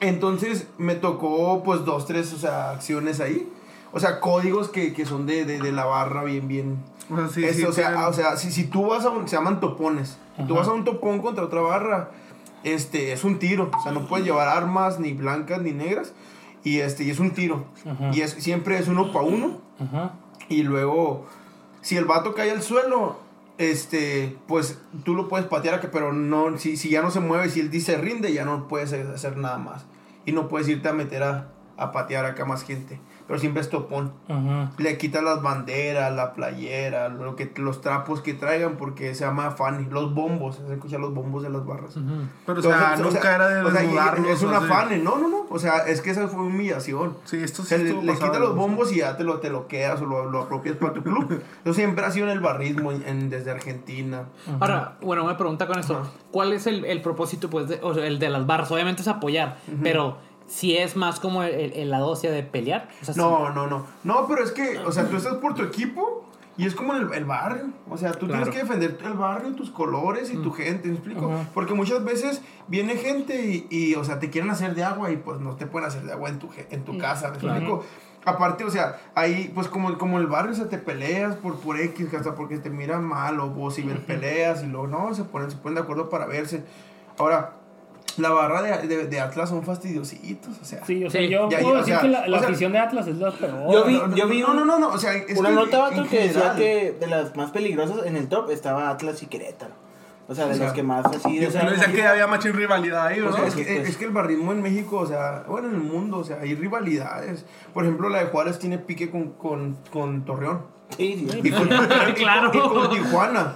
[SPEAKER 3] Entonces me tocó pues dos, tres, o sea, acciones ahí. O sea, códigos que, que son de, de, de la barra bien, bien.
[SPEAKER 6] O sea, sí, sí,
[SPEAKER 3] o, sea, o sea, si, si tú vas a un, se llaman topones. Si tú vas a un topón contra otra barra, este, es un tiro. O sea, no puedes llevar armas ni blancas ni negras. Y este, y es un tiro.
[SPEAKER 5] Ajá.
[SPEAKER 3] Y es, siempre es uno para uno.
[SPEAKER 5] Ajá.
[SPEAKER 3] Y luego, si el vato cae al suelo, este, pues tú lo puedes patear, acá, pero no, si, si ya no se mueve, si él dice rinde, ya no puedes hacer nada más. Y no puedes irte a meter a, a patear acá más gente. Pero siempre es topón.
[SPEAKER 5] Ajá.
[SPEAKER 3] Le quitas las banderas, la playera, lo que, los trapos que traigan, porque se llama Fanny. Los bombos, se escuchan los bombos de las barras.
[SPEAKER 6] Pero, o sea,
[SPEAKER 3] Entonces,
[SPEAKER 6] nunca era de
[SPEAKER 3] o sea. Es una
[SPEAKER 6] así.
[SPEAKER 3] fan, no, no, no. O sea, es que esa fue humillación.
[SPEAKER 6] Sí, esto sí
[SPEAKER 3] sea, le, le
[SPEAKER 6] de
[SPEAKER 3] los bombos y ya te lo, te lo quedas o lo, lo apropias para tu club. Eso siempre ha sido en el barrismo en- en- desde Argentina.
[SPEAKER 4] Ahora, bueno, me pregunta con esto.
[SPEAKER 3] Ajá.
[SPEAKER 4] ¿Cuál es el, el propósito, pues, de- o sea, el de las barras? Obviamente es apoyar, pero si es más como el, el- la dosia de pelear. O sea,
[SPEAKER 3] No, no, no. No, pero es que, o sea, tú estás por tu equipo y es como en el, el barrio. O sea, tú
[SPEAKER 4] Claro.
[SPEAKER 3] tienes que defender el barrio, tus colores y tu gente, ¿me explico? Porque muchas veces viene gente y, y, o sea, te quieren hacer de agua y pues no te pueden hacer de agua en tu, en tu casa, ¿me explico? Aparte, o sea, ahí, pues como, como el barrio, o sea, te peleas por, por X, hasta porque te miran mal, o vos y ver peleas, y luego, no, se ponen, se ponen de acuerdo para verse. Ahora, la barra de, de, de Atlas son fastidiositos, o sea.
[SPEAKER 5] Sí, o sea,
[SPEAKER 4] Sí.
[SPEAKER 5] yo puedo
[SPEAKER 3] ya, o
[SPEAKER 5] decir
[SPEAKER 3] sea,
[SPEAKER 5] que la, la
[SPEAKER 3] o sea-
[SPEAKER 5] afición de Atlas es la peor.
[SPEAKER 2] Yo vi-
[SPEAKER 3] No, no,
[SPEAKER 2] yo vi
[SPEAKER 3] no, no, no, no, o sea, es
[SPEAKER 2] Una
[SPEAKER 3] que
[SPEAKER 2] nota, vato, que decía que de las más peligrosas en el top estaba Atlas y Querétaro. O sea, de
[SPEAKER 3] O sea,
[SPEAKER 2] las que más así. o sea,
[SPEAKER 6] Pero decían que había machín rivalidad ahí,
[SPEAKER 3] O
[SPEAKER 6] ¿verdad?
[SPEAKER 3] sea, es, que,
[SPEAKER 2] pues.
[SPEAKER 3] es que el barrismo en México, o sea, bueno, en el mundo, o sea, hay rivalidades. Por ejemplo, la de Juárez tiene pique con, con, con Torreón.
[SPEAKER 2] Sí, sí.
[SPEAKER 3] Y con,
[SPEAKER 4] Claro.
[SPEAKER 3] y con Tijuana.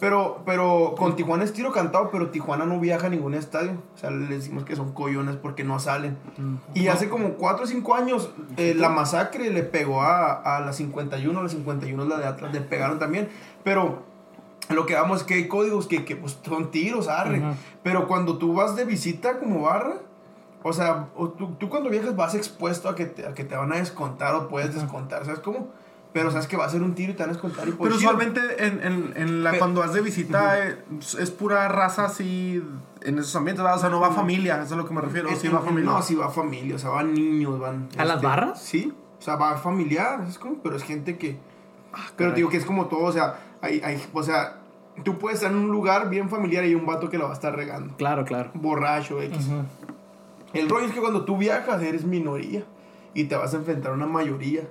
[SPEAKER 3] Pero, pero con Tijuana es tiro cantado, pero Tijuana no viaja a ningún estadio. O sea, le decimos que son collones porque no salen. Y hace como 4 o 5 años, eh, la masacre le pegó a, a la 51, la 51 es la de Atlas, le pegaron también. Pero lo que vamos es que hay códigos que, que pues, son tiros, arre.
[SPEAKER 5] Ajá.
[SPEAKER 3] Pero cuando tú vas de visita como barra, o sea, o tú, tú cuando viajas vas expuesto a que, te, a que te van a descontar o puedes descontar, ¿sabes cómo? Pero sabes que va a ser un tiro y te van a descontar y
[SPEAKER 6] Pero usualmente en, en, en la,
[SPEAKER 3] Pe-
[SPEAKER 6] cuando vas de visita eh, es pura raza así en esos ambientes, ¿verdad? O sea, no va familia, eso es a lo que me refiero. Sí va
[SPEAKER 3] en-
[SPEAKER 6] familia.
[SPEAKER 3] No, sí va familia, o sea, van niños, van... este,
[SPEAKER 4] ¿A las barras?
[SPEAKER 3] Sí, o sea, va familiar, es como, pero es gente que...
[SPEAKER 6] Ah,
[SPEAKER 3] pero digo que es como todo, o sea, hay, hay, o sea, tú puedes estar en un lugar bien familiar y hay un vato que lo va a estar regando.
[SPEAKER 4] Claro, claro.
[SPEAKER 3] Borracho, X.
[SPEAKER 5] Ajá.
[SPEAKER 3] El rollo es que cuando tú viajas eres minoría y te vas a enfrentar a una mayoría.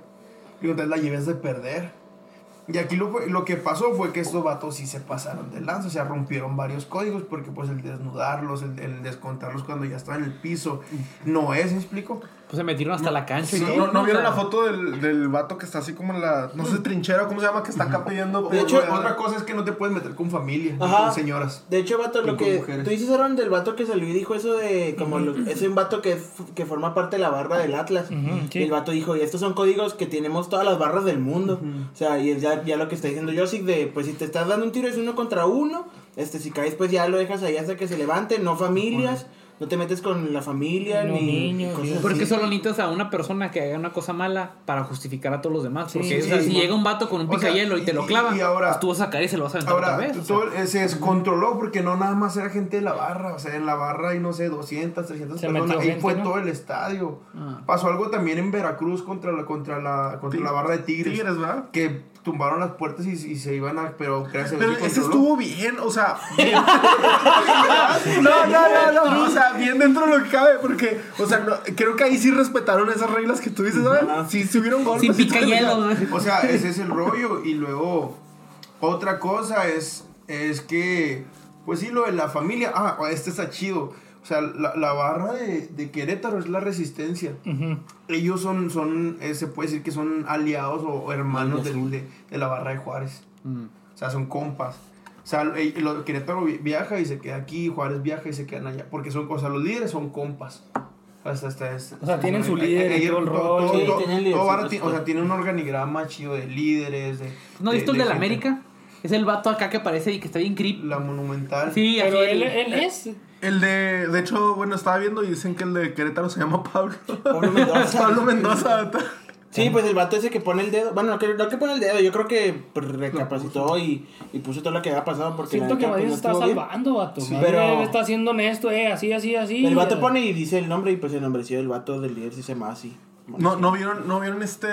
[SPEAKER 3] Y la lleves de perder. Y aquí lo, lo que pasó fue que estos vatos sí se pasaron de lanza, o sea, rompieron varios códigos porque pues el desnudarlos, el, el descontarlos cuando ya estaban en el piso, no es, ¿me explico?
[SPEAKER 4] Pues se metieron hasta la cancha y
[SPEAKER 6] Sí, ¿No, no vieron
[SPEAKER 4] sea,
[SPEAKER 6] la foto del, del vato que está así como en la, no sé, trinchera, ¿cómo se llama? Que está acá pidiendo.
[SPEAKER 3] De hecho, otra cosa es que no te puedes meter con familia, ni
[SPEAKER 2] Ajá.
[SPEAKER 3] con señoras.
[SPEAKER 2] De hecho, vato, lo que
[SPEAKER 3] mujeres.
[SPEAKER 2] tú dices, Aaron, del vato que salió y dijo eso de como lo- es un vato que, que forma parte de la barra del Atlas.
[SPEAKER 5] Sí.
[SPEAKER 2] Y el vato dijo, y estos son códigos que tenemos todas las barras del mundo. O sea, y es ya, ya lo que está diciendo Josic de, pues si te estás dando un tiro es uno contra uno, este, si caes pues ya lo dejas ahí hasta que se levante, no familias, no te metes con la familia,
[SPEAKER 5] No
[SPEAKER 2] ni
[SPEAKER 5] niños,
[SPEAKER 2] cosas
[SPEAKER 5] ni-
[SPEAKER 2] así.
[SPEAKER 4] Porque solo necesitas a una persona que haga una cosa mala para justificar a todos los demás. Porque
[SPEAKER 3] sí,
[SPEAKER 4] o sea,
[SPEAKER 3] sí,
[SPEAKER 4] si llega un vato con un
[SPEAKER 3] o sea,
[SPEAKER 4] picayelo y te lo
[SPEAKER 3] y-
[SPEAKER 4] clava,
[SPEAKER 3] y ahora-
[SPEAKER 4] pues tú vas a caer y se lo vas a aventar
[SPEAKER 3] Ahora,
[SPEAKER 4] otra vez. o sea.
[SPEAKER 3] todo, se descontroló porque no nada más era gente de la barra, o sea, en la barra hay, no sé, 200, 300
[SPEAKER 5] Se
[SPEAKER 3] personas,
[SPEAKER 5] metió
[SPEAKER 3] ahí
[SPEAKER 5] gente,
[SPEAKER 3] fue
[SPEAKER 5] ¿no?
[SPEAKER 3] todo el estadio.
[SPEAKER 4] Ah.
[SPEAKER 3] Pasó algo también en Veracruz contra la, contra la, contra la barra de Tigres,
[SPEAKER 6] Tigres, ¿verdad?
[SPEAKER 3] que tumbaron las puertas y, y se iban a, pero gracias a
[SPEAKER 6] Pero
[SPEAKER 3] Dios
[SPEAKER 6] ese estuvo bien, o sea. bien- no, no, no, no, o sea, bien dentro de lo que cabe, porque, o sea, no- creo que ahí sí respetaron esas reglas que tú dices, ¿sabes? Sí, sí hubieron golpes. Sí todo,
[SPEAKER 4] picayelo.
[SPEAKER 6] o sea,
[SPEAKER 3] ese es el rollo. Y luego, otra cosa es, es que, pues sí, lo de la familia. Ah, este está chido. O sea, la, la barra de, de Querétaro es la resistencia. Ellos son, son eh, se puede decir que son aliados o, o hermanos del- de, de la barra de Juárez.
[SPEAKER 4] Mm.
[SPEAKER 3] O sea, son compas. O sea, lo- Querétaro vi- viaja y se queda aquí, Juárez viaja y se quedan allá. Porque son, o sea, los líderes son compas. Hasta, hasta, hasta-
[SPEAKER 5] O sea, tienen su
[SPEAKER 3] eh,
[SPEAKER 5] líder y
[SPEAKER 3] eh,
[SPEAKER 5] todo el
[SPEAKER 3] todo-
[SPEAKER 2] Sí,
[SPEAKER 3] todo-
[SPEAKER 2] tienen
[SPEAKER 3] todo ti- O sea,
[SPEAKER 2] todo.
[SPEAKER 3] tiene un organigrama chido de líderes. De,
[SPEAKER 4] ¿No has
[SPEAKER 3] de-
[SPEAKER 4] visto el
[SPEAKER 3] de
[SPEAKER 4] de la
[SPEAKER 3] gente.
[SPEAKER 4] América? Es el vato acá que aparece y que está bien creep.
[SPEAKER 3] La monumental.
[SPEAKER 4] Sí,
[SPEAKER 5] Pero él,
[SPEAKER 4] el-
[SPEAKER 5] él es.
[SPEAKER 6] El de, de hecho, bueno, estaba viendo y dicen que el de Querétaro se llama Pablo.
[SPEAKER 2] Pablo Mendoza.
[SPEAKER 6] Pablo Mendoza.
[SPEAKER 2] Sí, pues el vato ese que pone el dedo. Bueno, no que, no que pone el dedo, yo creo que pues, recapacitó y, y puso todo lo que había pasado porque
[SPEAKER 5] Siento que Madrid
[SPEAKER 2] pues,
[SPEAKER 5] está salvando, vato.
[SPEAKER 2] Sí,
[SPEAKER 5] Madrid
[SPEAKER 2] pero-
[SPEAKER 5] está haciendo honesto, eh, así, así, así.
[SPEAKER 2] El vato
[SPEAKER 5] Eh,
[SPEAKER 2] pone y dice el nombre y pues el nombrecillo del vato del líder sí se llama así.
[SPEAKER 6] No, no vieron, no vieron este,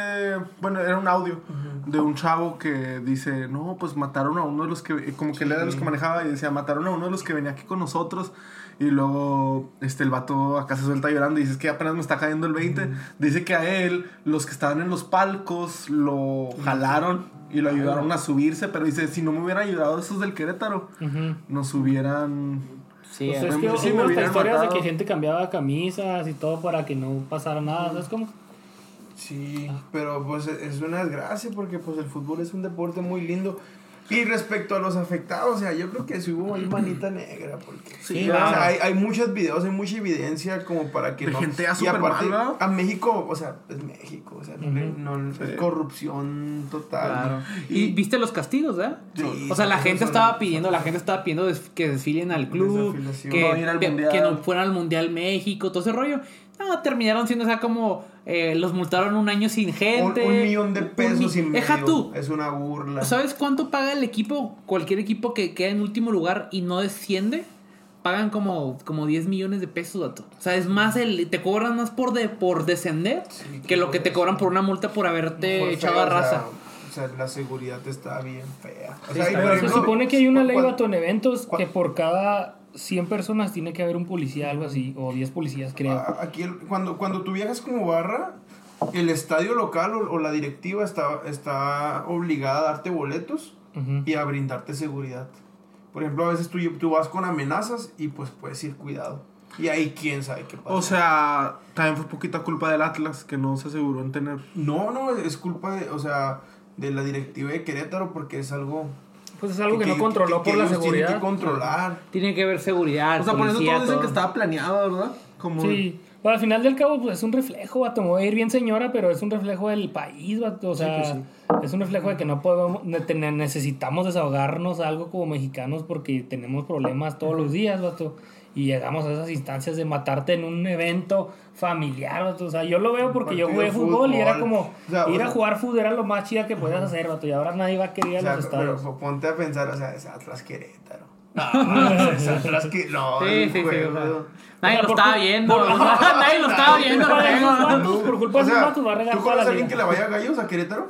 [SPEAKER 6] bueno, era un audio de un chavo que dice, no, pues mataron a uno de los que, como que él era de los que manejaba y decía, mataron a uno de los que venía aquí con nosotros y luego, este, el vato acá se suelta llorando y dice, es que apenas me está cayendo el 20, dice que a él, los que estaban en los palcos, lo jalaron y lo ayudaron a subirse, pero dice, si no me hubieran ayudado esos del Querétaro,
[SPEAKER 5] Ujú.
[SPEAKER 6] nos hubieran...
[SPEAKER 4] Sí,
[SPEAKER 5] Pues
[SPEAKER 4] eh.
[SPEAKER 5] es que
[SPEAKER 6] Sí,
[SPEAKER 5] hubo historias de que gente cambiaba camisas y todo para que no pasara nada, ¿sabes cómo?
[SPEAKER 3] Sí, pero pues es una desgracia porque pues el fútbol es un deporte muy lindo. Y respecto a los afectados, o sea, yo creo que sí hubo ahí manita negra porque
[SPEAKER 5] Sí,
[SPEAKER 3] o sea,
[SPEAKER 5] claro.
[SPEAKER 3] hay, hay muchos videos, hay mucha evidencia como para que
[SPEAKER 6] De
[SPEAKER 3] no
[SPEAKER 6] gente ya
[SPEAKER 3] y
[SPEAKER 6] súper
[SPEAKER 3] aparte
[SPEAKER 6] mala.
[SPEAKER 3] a México, o sea, es México, o sea, no no, es corrupción total.
[SPEAKER 4] Claro. Y viste los castigos, ¿verdad?
[SPEAKER 3] Sí,
[SPEAKER 4] o sea, la
[SPEAKER 3] sí,
[SPEAKER 4] gente
[SPEAKER 3] son-
[SPEAKER 4] estaba pidiendo, la gente estaba pidiendo que desfilen al club, que,
[SPEAKER 6] No al
[SPEAKER 4] que no fueran al Mundial México, todo ese rollo. No, terminaron siendo, o sea, como eh, los multaron un año sin gente.
[SPEAKER 3] un millón de pesos y medio.
[SPEAKER 4] Deja tú.
[SPEAKER 3] Es una burla.
[SPEAKER 4] ¿Sabes cuánto paga el equipo? Cualquier equipo que queda en último lugar y no desciende, pagan como, como 10 millones de pesos, dato. O sea, es más, el, te cobran más por, de, por descender
[SPEAKER 3] Sí,
[SPEAKER 4] que lo que te cobran por una multa por haberte echado
[SPEAKER 3] feo,
[SPEAKER 4] a
[SPEAKER 3] o sea,
[SPEAKER 4] raza.
[SPEAKER 3] O sea, la seguridad está bien fea. O
[SPEAKER 4] Sí,
[SPEAKER 3] sea,
[SPEAKER 4] está
[SPEAKER 3] y
[SPEAKER 4] bien.
[SPEAKER 3] por
[SPEAKER 5] Se supone que hay una ley, vato, en eventos que por cada 100 personas tiene que haber un policía, algo así, o 10 policías, creo.
[SPEAKER 3] a- Aquí, el- cuando, cuando tú viajas como barra, el estadio local o, o la directiva está, está obligada a darte boletos y a brindarte seguridad. Por ejemplo, a veces tú, tú vas con amenazas y pues puedes ir cuidado. Y ahí quién sabe qué pasa.
[SPEAKER 6] O sea, también fue poquita culpa del Atlas que no se aseguró en tener...
[SPEAKER 3] no, no, es culpa de, o sea, de la directiva de Querétaro porque es algo...
[SPEAKER 5] Pues es algo que, no controló
[SPEAKER 3] que
[SPEAKER 5] por la seguridad.
[SPEAKER 3] que controlar.
[SPEAKER 4] Tiene que haber seguridad.
[SPEAKER 6] O sea, por eso todos dicen
[SPEAKER 4] todo.
[SPEAKER 6] que estaba planeado, ¿verdad? Como...
[SPEAKER 5] Sí. Bueno, al final del cabo, pues es un reflejo, vato. Me voy a ir bien señora, pero es un reflejo del país, vato. O sea, es un reflejo de que no podemos, necesitamos desahogarnos algo como mexicanos porque tenemos problemas todos los días, vato. Y llegamos a esas instancias de matarte en un evento familiar. O sea, yo lo veo porque yo jugué
[SPEAKER 3] de
[SPEAKER 5] fútbol, y era
[SPEAKER 3] fútbol.
[SPEAKER 5] como
[SPEAKER 3] O sea, o
[SPEAKER 5] ir a
[SPEAKER 3] sea-
[SPEAKER 5] jugar fútbol era lo más chida que podías hacer, vato. Y ahora nadie va a querer ir
[SPEAKER 3] O
[SPEAKER 5] a
[SPEAKER 3] sea,
[SPEAKER 5] los
[SPEAKER 3] pero
[SPEAKER 5] estadios.
[SPEAKER 3] ponte a pensar, o sea, es Atlas Querétaro. No, es Atlas no.
[SPEAKER 4] Sí,
[SPEAKER 3] el
[SPEAKER 4] sí, o Nadie
[SPEAKER 5] O
[SPEAKER 4] lo estaba viendo. Nadie lo estaba viendo.
[SPEAKER 5] Por culpa de esos
[SPEAKER 3] O
[SPEAKER 5] va a regar
[SPEAKER 3] ¿tú conoces a alguien que le vaya a gallos a Querétaro?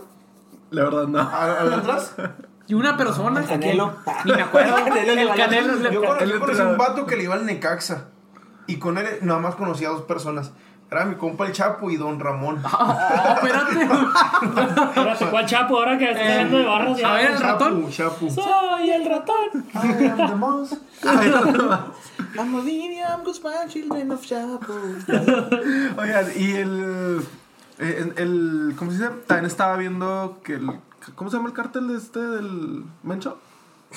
[SPEAKER 6] La verdad, no.
[SPEAKER 3] ¿A- ¿Al Atlas?
[SPEAKER 4] Y una persona.
[SPEAKER 2] Canelo.
[SPEAKER 4] Ni me acuerdo. El Canelo.
[SPEAKER 3] Cono- yo
[SPEAKER 6] el
[SPEAKER 3] conocí un vato que le iba al Necaxa. Y con él nada más conocía a dos personas. Era mi compa el Chapo y Don Ramón.
[SPEAKER 4] Ah, espérate.
[SPEAKER 5] Espérate, ¿cuál chapo? Ahora que estás hablando de barras.
[SPEAKER 4] a ver, el ratón.
[SPEAKER 3] Chapo.
[SPEAKER 5] Soy el ratón.
[SPEAKER 3] I am the most.
[SPEAKER 2] I'm a William Guzmán, children of Chapo.
[SPEAKER 6] Oigan, y el, el, el- ¿Cómo se dice? También estaba viendo que el. ¿Cómo se llama el cartel de este del Mencho?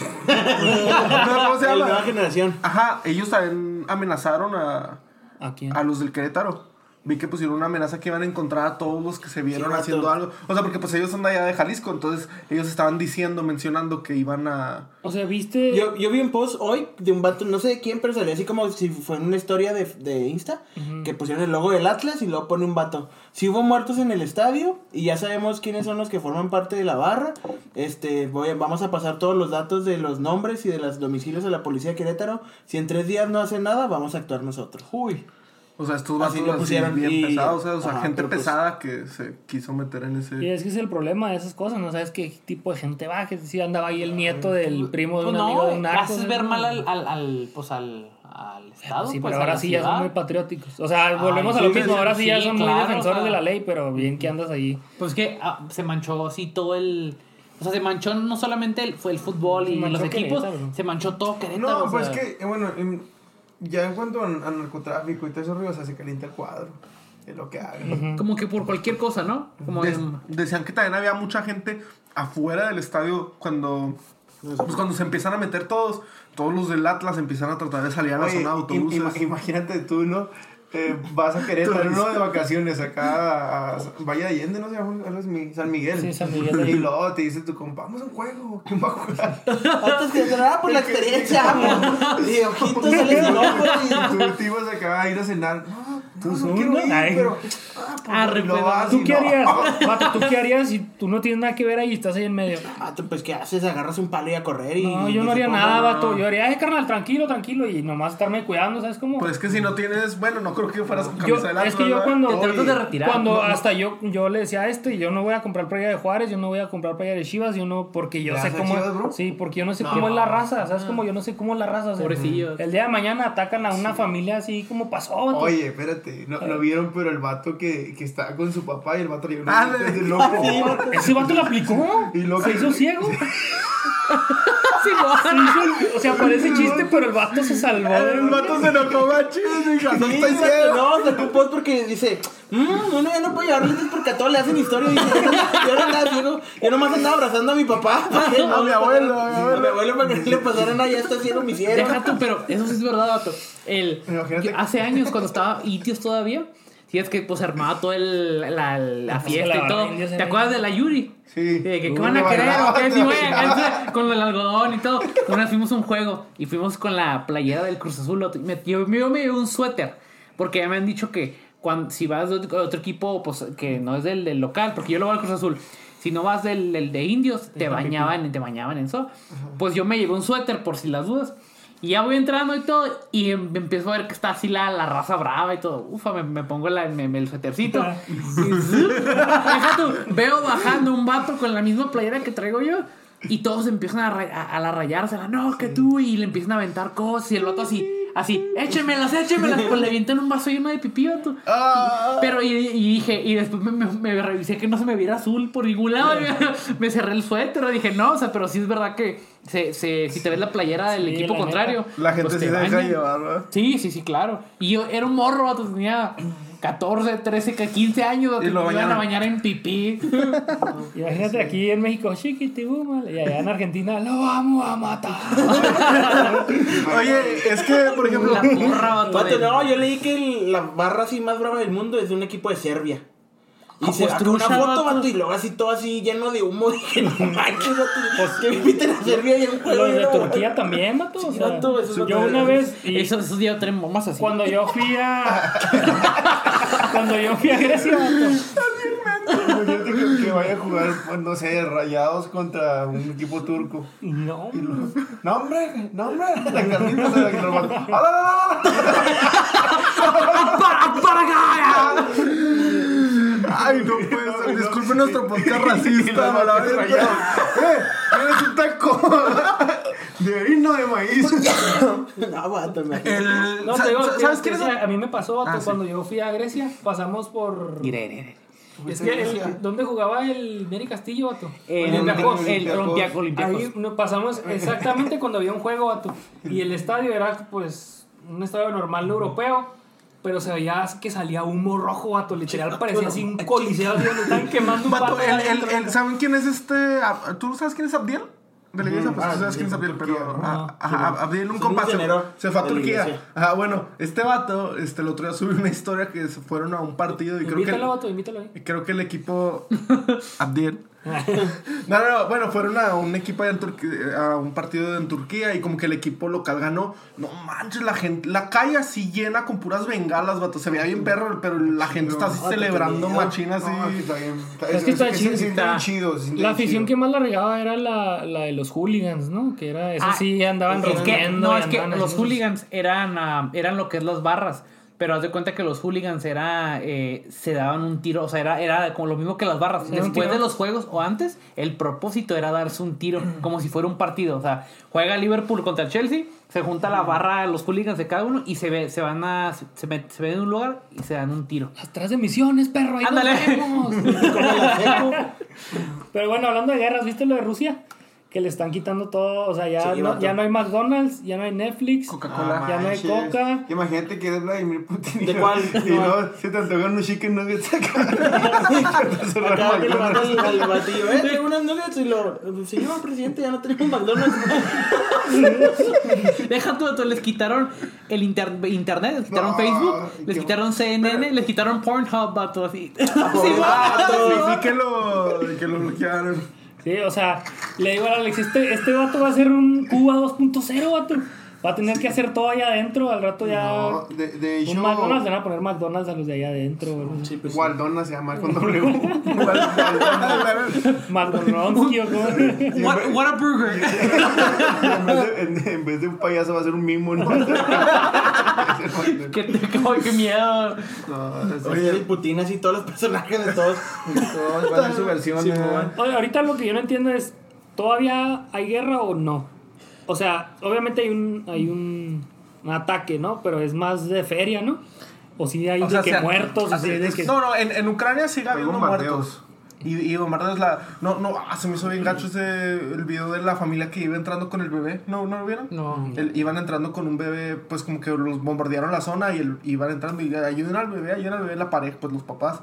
[SPEAKER 6] no, ¿Cómo se
[SPEAKER 2] La nueva
[SPEAKER 6] llama?
[SPEAKER 2] generación.
[SPEAKER 6] Ajá, ellos también amenazaron a,
[SPEAKER 5] ¿A quién?
[SPEAKER 6] a los del Querétaro. Vi que pusieron una amenaza que iban a encontrar a todos los que se vieron
[SPEAKER 2] Sí,
[SPEAKER 6] haciendo algo. O sea, porque pues ellos son de allá de Jalisco, entonces ellos estaban diciendo, mencionando que iban a...
[SPEAKER 5] O sea, ¿viste?
[SPEAKER 2] Yo, yo vi un post hoy de un vato, no sé de quién, pero salió así como si fue en una historia de, de Insta, que pusieron el logo del Atlas y luego pone un vato. Si hubo muertos en el estadio y ya sabemos quiénes son los que forman parte de la barra, este, voy vamos a pasar todos los datos de los nombres y de los domicilios de la policía de Querétaro. Si en tres días no hacen nada, vamos a actuar nosotros. Uy.
[SPEAKER 6] O sea, estos
[SPEAKER 2] Así
[SPEAKER 6] vatos
[SPEAKER 2] lo
[SPEAKER 6] así
[SPEAKER 2] pusieron
[SPEAKER 6] bien
[SPEAKER 2] y-
[SPEAKER 6] pesados, o sea, o sea,
[SPEAKER 2] ajá,
[SPEAKER 6] gente
[SPEAKER 2] pues-
[SPEAKER 6] pesada que se quiso meter en ese...
[SPEAKER 5] Y es que es el problema de esas cosas, no sabes qué tipo de gente va, que si andaba ahí el nieto del primo de
[SPEAKER 4] Pues
[SPEAKER 5] un amigo de un
[SPEAKER 4] no,
[SPEAKER 5] narco.
[SPEAKER 4] haces ver mal al, al, al, pues al, al Estado.
[SPEAKER 5] Sí,
[SPEAKER 4] pues,
[SPEAKER 5] pero ahora sí ya son muy patrióticos. O sea, volvemos a
[SPEAKER 4] sí,
[SPEAKER 5] lo mismo, ahora sí, ya son muy defensores
[SPEAKER 4] o sea.
[SPEAKER 5] de la ley, pero bien que andas ahí.
[SPEAKER 4] Pues que ah, se manchó así todo el. O sea, se manchó no solamente el, fue el fútbol y los equipos, se manchó todo Querétaro.
[SPEAKER 3] No,
[SPEAKER 4] o
[SPEAKER 3] pues
[SPEAKER 4] sea.
[SPEAKER 3] que, eh, bueno, en- ya en cuanto a, a narcotráfico y todo eso, o sea, se calienta el cuadro. Es lo que hagan.
[SPEAKER 4] Como que por cualquier cosa, ¿no? Como
[SPEAKER 6] Des-
[SPEAKER 4] en-
[SPEAKER 6] decían que también había mucha gente afuera del estadio cuando pues cuando se empiezan a meter todos todos los del Atlas empiezan a tratar de salir a la
[SPEAKER 3] Oye,
[SPEAKER 6] zona de autobuses
[SPEAKER 3] ima- imagínate tú, ¿no? Eh, vas a Querétaro, ¿no? De vacaciones acá a, a Valle de Allende, ¿no? Se llama Algo así, San Miguel.
[SPEAKER 5] Sí, San Miguel.
[SPEAKER 3] Y luego te dice tu compa, vamos a un juego. ¿Quién va a jugar?
[SPEAKER 2] Antes que nada por la experiencia, amo. Y ojitos ojos y...
[SPEAKER 3] Y tú te ibas acá a ir a cenar. No, no, no
[SPEAKER 5] uno?
[SPEAKER 3] quiero ir,
[SPEAKER 5] Ay.
[SPEAKER 3] pero... Ah, pues,
[SPEAKER 4] Arre,
[SPEAKER 3] lo
[SPEAKER 4] pero-
[SPEAKER 3] vas
[SPEAKER 5] ¿Tú
[SPEAKER 3] y
[SPEAKER 5] qué
[SPEAKER 3] no.
[SPEAKER 5] harías? Vato, ¿tú qué harías si tú no tienes nada que ver ahí y estás ahí en medio?
[SPEAKER 2] Ah, tú, pues, ¿qué haces? Agarras un palo y a correr y...
[SPEAKER 5] No, yo
[SPEAKER 2] y
[SPEAKER 5] no haría nada, vato. Yo haría, ay, carnal, tranquilo, tranquilo. Y nomás estarme cuidando, ¿sabes cómo?
[SPEAKER 6] pues es que si no tienes bueno no creo que fueras con
[SPEAKER 5] Yo-
[SPEAKER 6] camisa de Atlas
[SPEAKER 5] es que yo cuando,
[SPEAKER 4] Te tratas de retirar.
[SPEAKER 5] cuando
[SPEAKER 4] No, no.
[SPEAKER 5] hasta yo, yo le decía a este, yo no voy a comprar playa de Juárez, yo no voy a comprar playa de Chivas, yo no, porque yo
[SPEAKER 3] ¿Le
[SPEAKER 5] sé cómo,
[SPEAKER 3] Chivas, bro?
[SPEAKER 5] sí, porque yo no sé
[SPEAKER 2] No.
[SPEAKER 5] cómo es la raza, ¿sabes? Como yo no sé cómo es la raza,
[SPEAKER 4] Pobrecillos.
[SPEAKER 5] el día de mañana atacan a una familia así como pasó, vato.
[SPEAKER 3] Oye, espérate, no, no vieron, pero el vato que, que está con su papá y el vato le dio
[SPEAKER 6] Ah,
[SPEAKER 3] una
[SPEAKER 6] le-
[SPEAKER 3] de loco.
[SPEAKER 5] ese vato lo aplicó,
[SPEAKER 3] Y
[SPEAKER 5] se hizo ciego,
[SPEAKER 4] Sí, no.
[SPEAKER 5] Se hizo- o sea, parece chiste, pero el vato se salvó.
[SPEAKER 6] el vato se enojó machín dijo no estoy ciego
[SPEAKER 2] no, un post porque dice, mmm, uno ya no puede llevar lentes porque a todos le hacen historia. Dice, yo no andaba ciego, yo nomás andaba abrazando a mi papá. no
[SPEAKER 6] A mi abuelo, a mi abuelo.
[SPEAKER 2] A mi abuelo para que no le pasara nada, ya está ciego mi cielo.
[SPEAKER 4] Deja tú, pero eso sí es verdad, vato. El,
[SPEAKER 3] Imagínate
[SPEAKER 4] hace años, cuando estaba Itios todavía, sí es que pues armaba todo el, la, la fiesta
[SPEAKER 5] la
[SPEAKER 4] y todo. ¿Te acuerdas de la Yuri?
[SPEAKER 3] Sí.
[SPEAKER 4] De que, ¿qué van a querer? con el algodón y todo. Una vez fuimos a un juego y fuimos con la playera del Cruz Azul. yo, yo me llevé un suéter porque ya me han dicho que cuando, si vas de otro, otro equipo pues, que no es del, del local, porque yo lo voy al Cruz Azul. Si no vas del, del de indios, te bañaban, te bañaban en eso. Pues yo me llevé un suéter por si las dudas. Y ya voy entrando y todo, y em- empiezo a ver que está así la, la raza brava y todo. Ufa, me, me pongo la, me- me- el suétercito. Tú, veo bajando un vato con la misma playera que traigo yo. Y todos empiezan a, a, a la rayársela. No, que tú. Y le empiezan a aventar cosas. Y el vato así, así, échemelas, échemelas. Pues le avientan un vaso lleno de pipí, vato. Pero y, y dije, y después me, me- me revisé que no se me viera azul por ningún lado. me, cerré el suéter. Dije, no, o sea, pero sí es verdad que se, se- si te ves la playera del
[SPEAKER 5] Sí,
[SPEAKER 4] equipo
[SPEAKER 5] la
[SPEAKER 4] contrario.
[SPEAKER 6] la gente
[SPEAKER 4] pues
[SPEAKER 6] se deja llevar ¿verdad?
[SPEAKER 4] Sí, sí, sí, claro. Y yo era un morro, vato, tenía 14, 13, 15 años.
[SPEAKER 6] Y lo
[SPEAKER 4] me iban a bañar en pipí.
[SPEAKER 5] Imagínate aquí en México, chiquitibum, y allá en Argentina, lo vamos a matar.
[SPEAKER 6] oye es que por ejemplo
[SPEAKER 4] La porra,
[SPEAKER 2] no, yo leí que el- la barra así más brava del mundo es de un equipo de Serbia. Y se
[SPEAKER 4] pues,
[SPEAKER 2] sacó una foto,
[SPEAKER 4] vato.
[SPEAKER 2] y luego así todo así lleno de humo. Dije, no manches, vato. que me inviten a Serbia y un juego.
[SPEAKER 5] Los de Turquía también, vato. o
[SPEAKER 2] Sí,
[SPEAKER 5] sea,
[SPEAKER 2] vato, esos
[SPEAKER 5] yo una vez, y
[SPEAKER 4] Esos, esos días traen bombas así.
[SPEAKER 5] cuando yo fui a. cuando yo fui a Grecia, vato.
[SPEAKER 3] Imagínate que, que vaya a jugar, pues, no sé, rayados contra un equipo turco.
[SPEAKER 5] No,
[SPEAKER 3] Y luego, no, hombre, no, hombre. La carnita se la que nos mató. ¡Ah, no, no, no, no!
[SPEAKER 4] ¡Para, para acá!
[SPEAKER 6] Ay no puede ser disculpe nuestro podcast racista a la.
[SPEAKER 3] ¡Eh! ¡Eres un taco! De harina de maíz.
[SPEAKER 2] No, imagínate.
[SPEAKER 6] El,
[SPEAKER 5] No, te digo,
[SPEAKER 6] ¿Sabes
[SPEAKER 5] ese- A mí me pasó,
[SPEAKER 6] Ah, sí.
[SPEAKER 5] cuando yo fui a Grecia, pasamos por...
[SPEAKER 4] Mire, mire, mire.
[SPEAKER 5] Es que, el- ¿dónde jugaba el Neri Castillo, vato?
[SPEAKER 4] El
[SPEAKER 5] Olympiacos.
[SPEAKER 4] el. Olympiacos.
[SPEAKER 5] Ahí nos pasamos exactamente cuando había un juego, vato. Y el estadio era, pues, un estadio normal europeo. Pero se veía que salía humo rojo, vato. Literal, parecía así un coliseo donde estaban quemando un
[SPEAKER 6] Vato, el- el- el-. ¿Saben quién es este? ¿Tú sabes quién es Abdiel? De la iglesia, pues
[SPEAKER 3] Ah,
[SPEAKER 6] tú sabes
[SPEAKER 3] sí,
[SPEAKER 6] quién es Abdiel, pero. Ah, ajá, Abdiel, un compa, se, fue a Turquía. Ajá, bueno, este vato, este, el otro día subió una historia que se fueron a un partido y creo que.
[SPEAKER 5] Invítalo, vato, invítalo ahí.
[SPEAKER 6] Creo que el equipo Abdiel. No, no, no, bueno, fueron a un equipo allá en Turquía, a un partido en Turquía y como que el equipo local ganó. No manches, la gente, la calle así llena con puras bengalas, vato. Se veía bien perro, pero la gente está así celebrando
[SPEAKER 2] qué
[SPEAKER 6] machina así.
[SPEAKER 5] Es que está chido,
[SPEAKER 4] está-
[SPEAKER 3] chido.
[SPEAKER 5] La afición que más la regaba era la, la de los hooligans, ¿no? Que era, eso
[SPEAKER 4] Ah,
[SPEAKER 5] sí andaban
[SPEAKER 4] Es que,
[SPEAKER 5] rompiendo.
[SPEAKER 4] no, es que los hooligans eran, ah, eran lo que es las barras. Pero haz de cuenta que los hooligans era, eh, se daban un tiro, o sea, era, era como lo mismo que las barras. Después de los juegos o antes, el propósito era darse un tiro, como si fuera un partido. O sea, juega Liverpool contra el Chelsea, se junta la barra, los hooligans de cada uno y se ve, se van a, se, se met- se ven en un lugar y se dan un tiro.
[SPEAKER 5] Atrás de misiones, perro. Ahí
[SPEAKER 4] Ándale.
[SPEAKER 5] nos vemos. Pero bueno, hablando de guerras, ¿viste lo de Rusia? Que le están quitando todo, o sea, ya,
[SPEAKER 2] Sí,
[SPEAKER 5] no, ya no hay McDonald's, ya no hay Netflix,
[SPEAKER 6] Coca-Cola.
[SPEAKER 5] ya no hay. Coca.
[SPEAKER 3] Imagínate que es Vladimir Putin.
[SPEAKER 2] ¿De cuál?
[SPEAKER 3] Y luego se te antojan unos chicken nuggets acá.
[SPEAKER 2] Acá que le manda al, al batillo, eh, tengo unas nuggets y lo, señor presidente, ya no tenemos McDonald's.
[SPEAKER 4] Deja tú, tú, les quitaron el inter- internet, les quitaron
[SPEAKER 3] No,
[SPEAKER 4] Facebook, les quitaron CNN, les quitaron Pornhub, vato, así.
[SPEAKER 2] Pobre
[SPEAKER 6] Vato,
[SPEAKER 2] vato.
[SPEAKER 6] sí que lo, que lo bloquearon.
[SPEAKER 5] Sí, o sea, le digo a Alex, este, este vato va a ser un Cuba 2.0, vato. Va a tener que hacer todo allá adentro, al rato ya...
[SPEAKER 3] No, de, de
[SPEAKER 5] un
[SPEAKER 3] hecho,
[SPEAKER 5] McDonald's, van a poner McDonald's a los de allá adentro. güey.
[SPEAKER 2] Sí, pues,
[SPEAKER 3] Waldona se llama con W.
[SPEAKER 5] McDonald's, tío, ¿cómo?
[SPEAKER 4] What, what a burger.
[SPEAKER 3] en, vez de, en, en vez de un payaso va a ser un mimo, ¿no?
[SPEAKER 4] qué, qué, qué miedo.
[SPEAKER 3] No, es-
[SPEAKER 2] Oye, el Putin así, todos los personajes de todos.
[SPEAKER 3] todos van a su versión.
[SPEAKER 5] Ahorita lo que yo no entiendo es, ¿todavía hay guerra o no? O sea, obviamente hay un, hay un, ataque, ¿no? Pero es más de feria, ¿no? O si hay
[SPEAKER 6] O
[SPEAKER 5] de
[SPEAKER 6] sea,
[SPEAKER 5] que
[SPEAKER 6] sea-
[SPEAKER 5] muertos, o si de que...
[SPEAKER 6] No, no, en, en Ucrania sigue
[SPEAKER 3] Hay
[SPEAKER 6] habiendo muertos. Y, y bombardeos la. No, no, ah, se me hizo bien gacho ese el video de la familia que iba entrando con el bebé. ¿No, ¿no lo vieron?
[SPEAKER 4] No.
[SPEAKER 6] El- iban entrando con un bebé, pues como que los bombardearon la zona y el, iban entrando y ayuden al bebé, ayuden al bebé la pareja, pues los papás.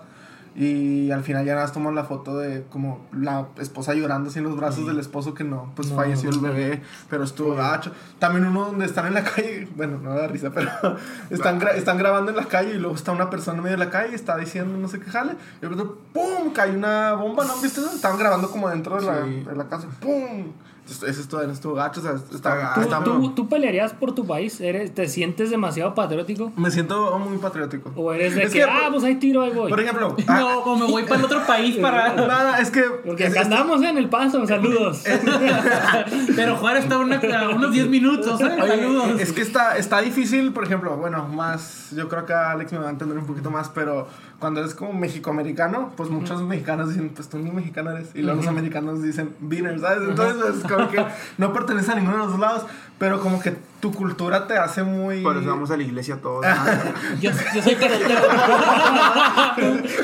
[SPEAKER 6] Y al final ya nada más toman la foto de como la esposa llorando así en los brazos del esposo que no, pues falleció el bebé, pero estuvo gacho. También uno donde están en la calle, bueno, no da risa, pero están, gra- están grabando en la calle y luego está una persona en medio de la calle y está diciendo no sé qué jale. Y de repente, ¡pum! cae una bomba, ¿no? ¿Viste? eso? Estaban grabando como dentro de, la, de la casa, ¡pum! Ese estuvo, estuvo gacho, o sea, está,
[SPEAKER 5] ¿Tú,
[SPEAKER 6] está-
[SPEAKER 5] tú, tú pelearías por tu país? ¿Eres, ¿Te sientes demasiado patriótico?
[SPEAKER 6] Me siento muy patriótico.
[SPEAKER 5] ¿O eres de
[SPEAKER 6] Es
[SPEAKER 5] que,
[SPEAKER 6] que,
[SPEAKER 5] ah, pues ahí tiro, ahí voy?
[SPEAKER 6] Por ejemplo, ah,
[SPEAKER 4] No, como me voy para el otro país para.
[SPEAKER 6] nada, es que.
[SPEAKER 5] Porque
[SPEAKER 6] es-
[SPEAKER 5] acá
[SPEAKER 6] es-
[SPEAKER 5] andamos ¿eh? en el paso, saludos.
[SPEAKER 4] Pero Juárez está a una- a unos 10 minutos, ¿eh?
[SPEAKER 6] Oye,
[SPEAKER 4] Saludos.
[SPEAKER 6] es que está, está difícil, por ejemplo, bueno, más, yo creo que Alex me va a entender un poquito más, pero cuando eres como mexicoamericano, pues muchos mexicanos dicen, pues tú ni mexicano eres, y luego los americanos dicen, beaner, ¿sabes? Entonces es como que no pertenece a ninguno de los dos lados, pero como que tu cultura te hace muy...
[SPEAKER 3] Por eso vamos a la iglesia todos.
[SPEAKER 4] Yo, yo soy te-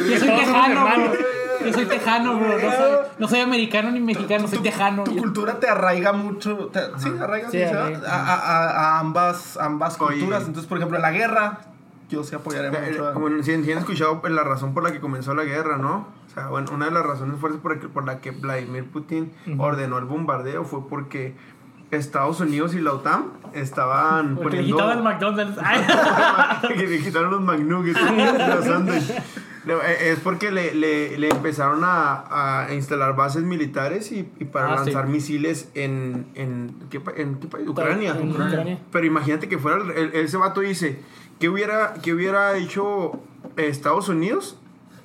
[SPEAKER 4] Yo soy tejano. Yo soy tejano, bro. No soy, no soy americano ni mexicano, soy tejano.
[SPEAKER 6] Tu cultura te arraiga mucho, te- sí, arraiga,
[SPEAKER 5] Sí,
[SPEAKER 6] a, a- a ambas, ambas
[SPEAKER 3] Oye.
[SPEAKER 6] culturas. Entonces, por ejemplo, la guerra, yo sí apoyaría
[SPEAKER 3] Eh,
[SPEAKER 6] mucho. a-
[SPEAKER 3] si, si han escuchado pues, la razón por la que comenzó la guerra, ¿no? O sea, bueno, una de las razones fuertes por, la que- por la que Vladimir Putin ordenó el bombardeo fue porque Estados Unidos y la OTAN estaban
[SPEAKER 4] Porque le
[SPEAKER 3] poniendo...
[SPEAKER 4] quitaban el McDonald's.
[SPEAKER 3] Que le quitaron los McNuggets, los sándwiches. No, eh, Es porque le, le, le empezaron a, a instalar bases militares y, y para
[SPEAKER 4] Ah, sí.
[SPEAKER 3] lanzar misiles en, en, ¿qué, en qué país? Ucrania.
[SPEAKER 5] En Ucrania.
[SPEAKER 3] Pero imagínate que fuera el, el- ese vato dice, ¿qué hubiera, qué hubiera hecho Estados Unidos